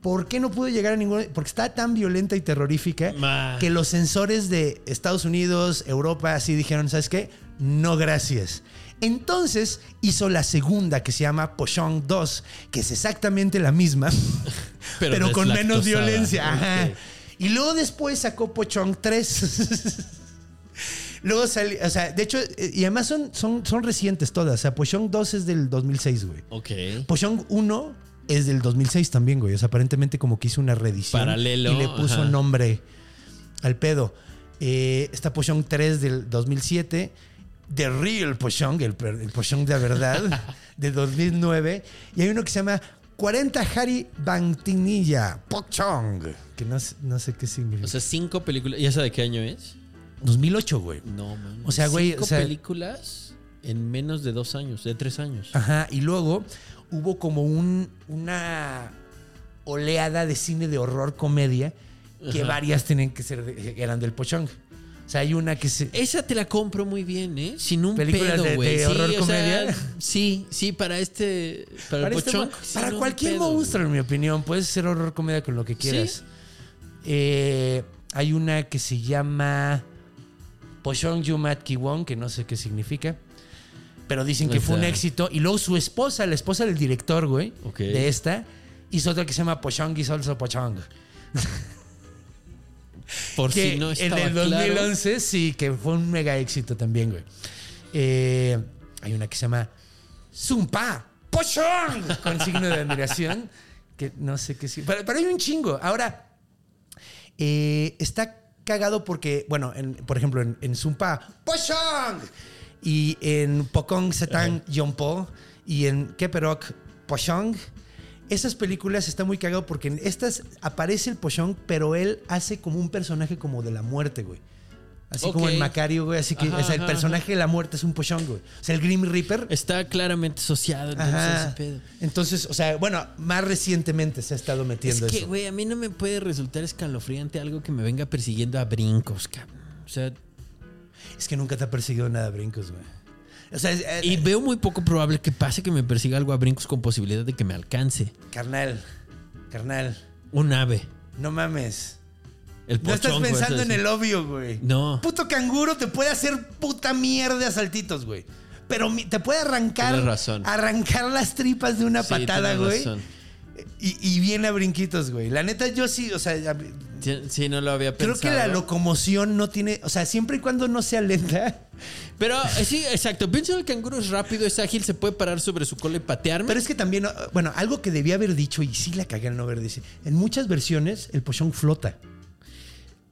¿Por qué no pudo llegar a ningún? Porque está tan violenta y terrorífica que los sensores de Estados Unidos, Europa, así dijeron, ¿sabes qué? No, gracias. Entonces hizo la segunda que se llama Pochong 2, que es exactamente la misma, Pero pero, con menos violencia. Ajá. Ok. Y luego después sacó Pochong 3. luego salió, o sea, de hecho, eh, y además son, son, son recientes todas. O sea, Pochong 2 es del 2006, güey. Ok. Pochong 1 es del 2006 también, güey. O sea, aparentemente como que hizo una reedición. Paralelo, Y le puso ajá. nombre al pedo. Eh, está Pochong 3 del 2007. The Real Pochong, el, Pochong de verdad, de 2009. Y hay uno que se llama 40 Hari Bantinilla Pochong. Que no, sé- no sé qué significa. O sea, cinco películas. ¿Y esa de qué año es? 2008, güey. No, man. O sea, güey, Cinco o sea- películas en menos de dos años, de tres años. Ajá, y luego hubo como un, una oleada de cine de horror comedia que Ajá. varias tienen que ser de- eran del Pochong. O sea, hay una que se Esa te la compro muy bien, ¿eh? Sin un ¿Películas pedo, de- güey. de Sí, horror o sea, comedia? sí, sí, para este. Para, para, el este pochón. para un cualquier pedo, monstruo, en mi opinión, puedes hacer horror comedia con lo que quieras. Eh, hay una que se llama Pochong Yumat Kiwon, que no sé qué significa. Pero dicen que fue un éxito. Y luego su esposa, la esposa del director, güey, Ok. de esta, hizo otra que se llama Pochong is also Pochong. Por que si no en estaba el claro. 2011 sí, que fue un mega éxito también, güey. Eh, hay una que se llama Zumpa Pochón con signo de admiración, que no sé qué sí. Pero, pero hay un chingo. Ahora, eh, está cagado porque, bueno, en- por ejemplo, en, en Zumpa Pochón y en Pokong Setang Yompo y en Keperok Pochong. Esas películas está muy cagado porque en estas aparece el Pochong, pero él hace como un personaje como de la muerte, güey. Así como en Macario, güey. Así que Ajá, o sea, el ajá, personaje de la muerte es un Pochong, güey. O sea, el Grim Reaper. Está claramente asociado entonces Ajá. ese pedo. Entonces, o sea, bueno, más recientemente se ha estado Es metiendo que, eso. güey, a mí no me puede resultar escalofriante algo que me venga persiguiendo a brincos, cabrón. O sea, Es que nunca te ha perseguido nada, brincos, güey. O sea, es- eh, y veo muy poco probable que pase que me persiga algo a brincos con posibilidad de que me alcance. carnal, carnal, Un ave. no mames. El No estás pensando en el obvio, güey. No. Puto canguro te puede hacer puta mierda a saltitos, güey. Pero te puede arrancar. Tienes razón. Arrancar las tripas de una Sí, patada, güey. razón. Y, y viene a brinquitos, güey. La neta, yo sí, o sea, Sí, sí, no lo había Creo pensado. que la locomoción no tiene, o sea, siempre y cuando no sea lenta. Pero eh, sí, exacto. Pienso que el canguro es rápido, es ágil, se puede parar sobre su cola y patearme. Pero es que también, bueno, algo que debía haber dicho y sí la cagué al no haber dicho. En muchas versiones el pochón flota.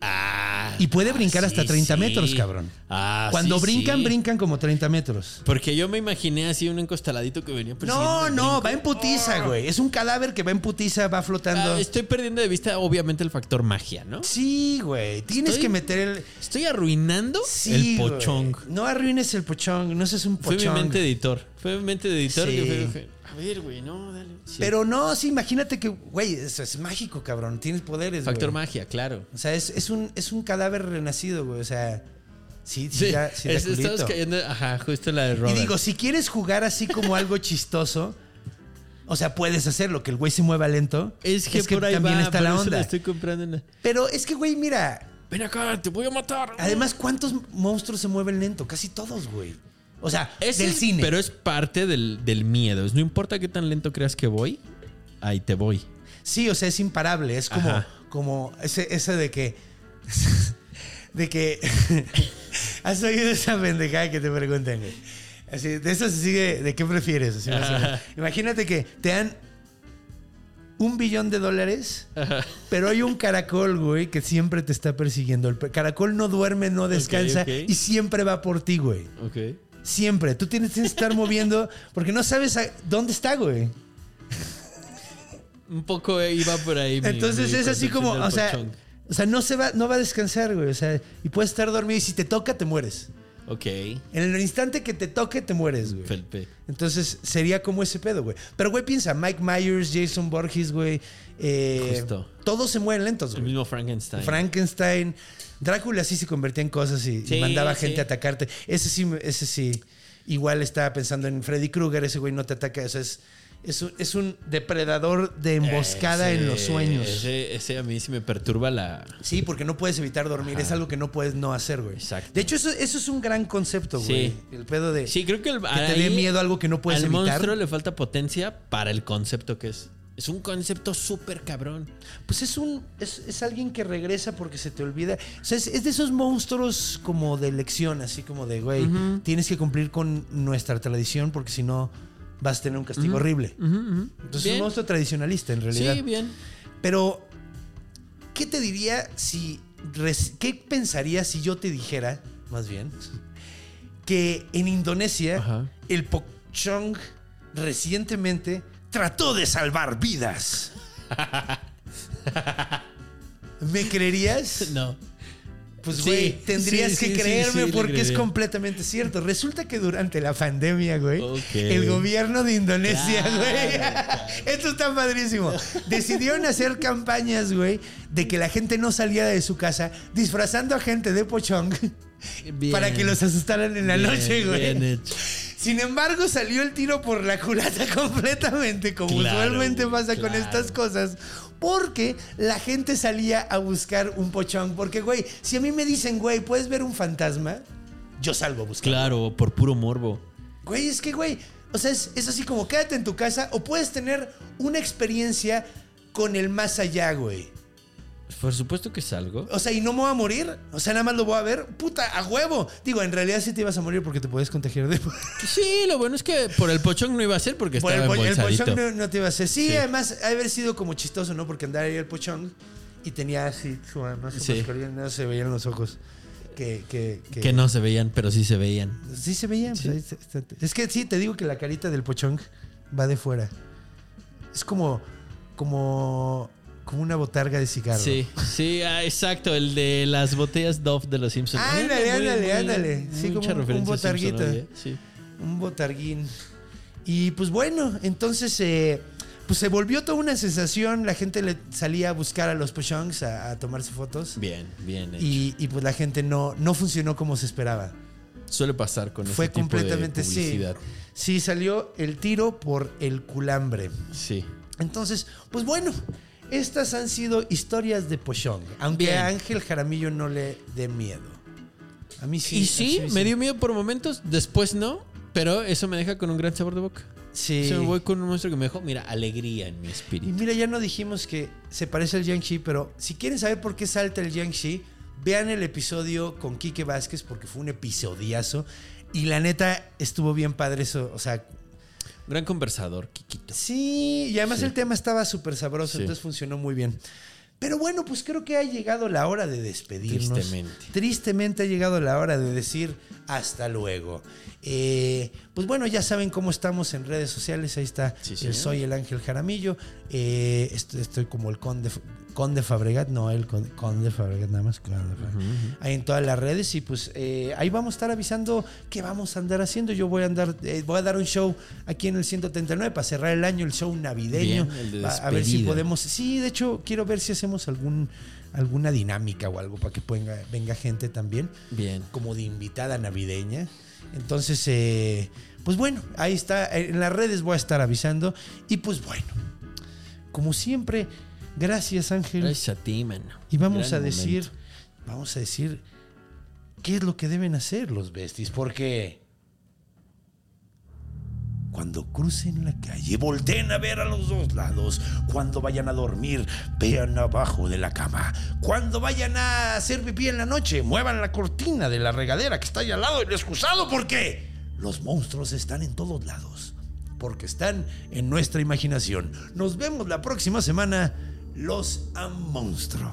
Ah, Y puede brincar ah, hasta sí, 30 sí. metros, cabrón. Ah, Cuando sí, brincan, brincan como 30 metros. Porque yo me imaginé así un encostaladito que venía No, no, va en putiza, güey. Es un cadáver que va en putiza, va flotando. Estoy perdiendo de vista, obviamente, el factor magia, ¿no? Sí, güey. Tienes Estoy- que meter el. Estoy arruinando Sí, el pochong. No arruines el pochón, no seas un Fue pochón. mi mente editor. Fue mi mente de editor que fue- fue, A ver, güey, no, dale. Sí. Pero no, sí, imagínate que, güey, eso es mágico, cabrón. Tienes poderes, Factor güey. magia, claro. O sea, es, es un, es un cadáver renacido, güey. O sea, sí, sí, Sí, da, sí es- estamos cayendo, ajá, justo la de Y Robert. digo, si quieres jugar así como algo chistoso, o sea, puedes hacerlo, que el güey se mueva lento. es que, por ahí también va, está por la eso onda. estoy comprando una- Pero es que, güey, mira, Ven acá, te voy a matar. además, ¿cuántos monstruos se mueven lento? Casi todos, güey. O sea, Ese del es- cine. Pero es parte del, del miedo. Es, No importa qué tan lento creas que voy, ahí te voy. Sí, o sea, es imparable. Es como, Ajá. como ese, ese de que. De que. ¿Has oído esa pendejada que te preguntan, güey? Así, de eso se sigue. ¿De qué prefieres? Así. Imagínate que te dan un billón de dólares, pero hay un caracol, güey, que siempre te está persiguiendo. El caracol no duerme, no descansa y siempre va por ti, güey. Ok. Siempre. Tú tienes que estar moviendo porque no sabes a- dónde está, güey. Un poco iba por ahí. mi- Entonces mi es así como, o sea, o sea, no se va, no va a descansar, güey. O sea, y puedes estar dormido y si te toca, te mueres. Ok. En el instante que te toque, te mueres, güey. Felpe. Entonces sería como ese pedo, güey. Pero, güey, piensa, Mike Myers, Jason Borges, güey. eh, Justo. Todos se mueren lentos, El güey. mismo Frankenstein. Frankenstein. Drácula sí se convertía en cosas y, y Sí, mandaba sí. gente a atacarte. Ese sí, ese sí. Igual estaba pensando en Freddy Krueger, ese güey no te ataca. O sea, es, es, un, es un depredador de emboscada Ese- en los sueños. Ese, ese a mí sí me perturba la. Sí, porque no puedes evitar dormir. Es algo que no puedes no hacer, güey. Exacto. De hecho, eso, eso es un gran concepto, güey. Sí. El pedo de Sí, creo que, el, que te dé miedo algo que no puedes al evitar. monstruo le falta potencia para el concepto que es. Es un concepto súper cabrón. Pues es un es, es alguien que regresa porque se te olvida. O sea, es, es de esos monstruos como de elección, así como de, güey, tienes que cumplir con nuestra tradición porque si no vas a tener un castigo horrible. Entonces es un monstruo tradicionalista en realidad. Sí, bien. Pero, ¿qué te diría si... ¿Qué pensarías si yo te dijera, más bien, que en Indonesia el Pokchong recientemente trató de salvar vidas? ¿Me creerías? No. Pues, Sí, güey, tendrías sí, que sí, creerme porque es completamente cierto. Resulta que durante la pandemia, güey, el gobierno de Indonesia, güey, claro. esto está padrísimo. Decidieron hacer campañas, güey, de que la gente no saliera de su casa disfrazando a gente de pochong Bien. para que los asustaran en la Bien, noche, güey. Bien hecho. Sin embargo, salió el tiro por la culata completamente, como Claro, usualmente pasa con estas cosas. Porque la gente salía a buscar un pochón. Porque, güey, si a mí me dicen, güey, ¿puedes ver un fantasma? Yo salgo a buscar. Claro, por puro morbo. Güey, es que, güey, o sea, es, es así como quédate en tu casa o puedes tener una experiencia con el más allá, güey. Por supuesto que salgo. O sea, y no me voy a morir. O sea, nada más lo voy a ver. Puta, a huevo. Digo, en realidad sí te ibas a morir porque te puedes contagiar de... Sí, lo bueno es que por el pochón no iba a ser porque Por estaba el, po- el pochón no, no te iba a hacer. Sí, Sí. además, ha de haber sido como chistoso, ¿no? Porque andaba ahí el pochón y tenía así su, Sí. mascarilla, no se veían los ojos. Que, que, que, Que no se veían, pero sí se veían. Sí se veían. pues, es que sí, te digo que la carita del pochón va de fuera. Es como, como, como una botarga de cigarro. Sí, sí, ah, exacto, el de las botellas Dove de los Simpsons. Ándale, ándale, ándale. Sí, mucha como un- Simpson botarguito. ¿eh? Sí. Un botarguín. Y pues bueno, entonces eh, pues se volvió toda una sensación. La gente le salía a buscar a los pochongs a, a tomarse fotos. Bien, bien hecho. Y, y, pues la gente no, no funcionó como se esperaba. Suele pasar con Fue ese tipo completamente de sí. publicidad. Sí, salió el tiro por el culambre. Sí. Entonces, pues bueno, estas han sido historias de Pochong. Aunque Bien. a Ángel Jaramillo no le dé miedo. A mí sí. y sí, me dio miedo por momentos, después no, pero eso me deja con un gran sabor de boca. Sí. Me voy con un monstruo que me dejó, mira, alegría en mi Y espíritu. mira, ya no dijimos que se parece al Jiangxi, pero si quieren saber por qué salta el Jiangxi, vean el episodio con Quique Vázquez porque fue un episodiazo. Y la neta estuvo bien padre eso. O sea, Gran conversador, Kikito. sí, y además Sí. el tema estaba súper sabroso, Sí. entonces funcionó muy bien. Pero bueno, pues creo que ha llegado la hora de despedirnos. Tristemente. Tristemente ha llegado la hora de decir hasta luego. Eh, pues bueno, ya saben cómo estamos en redes sociales. Ahí está. Sí, el señor. soy el Ángel Jaramillo. Eh, estoy, estoy como el Conde, Conde Fabregat. No, el Conde, Conde Fabregat, nada más. Conde Fabregat. Ahí en todas las redes. Y pues eh, ahí vamos a estar avisando qué vamos a andar haciendo. Yo voy a andar, eh, voy a dar un show aquí en el 139 para cerrar el año, el show navideño. Bien, el de Va- a ver si podemos. Sí, de hecho, quiero ver si hacemos algún alguna dinámica o algo para que venga, venga gente también Bien. como de invitada navideña. Entonces, eh, pues bueno, ahí está. En las redes voy a estar avisando. Y pues bueno, como siempre, gracias Ángel. Gracias a ti, mano. Y vamos Gran a decir, momento. vamos a decir qué es lo que deben hacer los besties. Porque cuando crucen la calle, volteen a ver a los dos lados. Cuando vayan a dormir, vean abajo de la cama. Cuando vayan a hacer pipí en la noche, muevan la cortina de la regadera que está ahí al lado del excusado. Porque los monstruos están en todos lados. Porque están en nuestra imaginación. Nos vemos la próxima semana. Los a monstruo.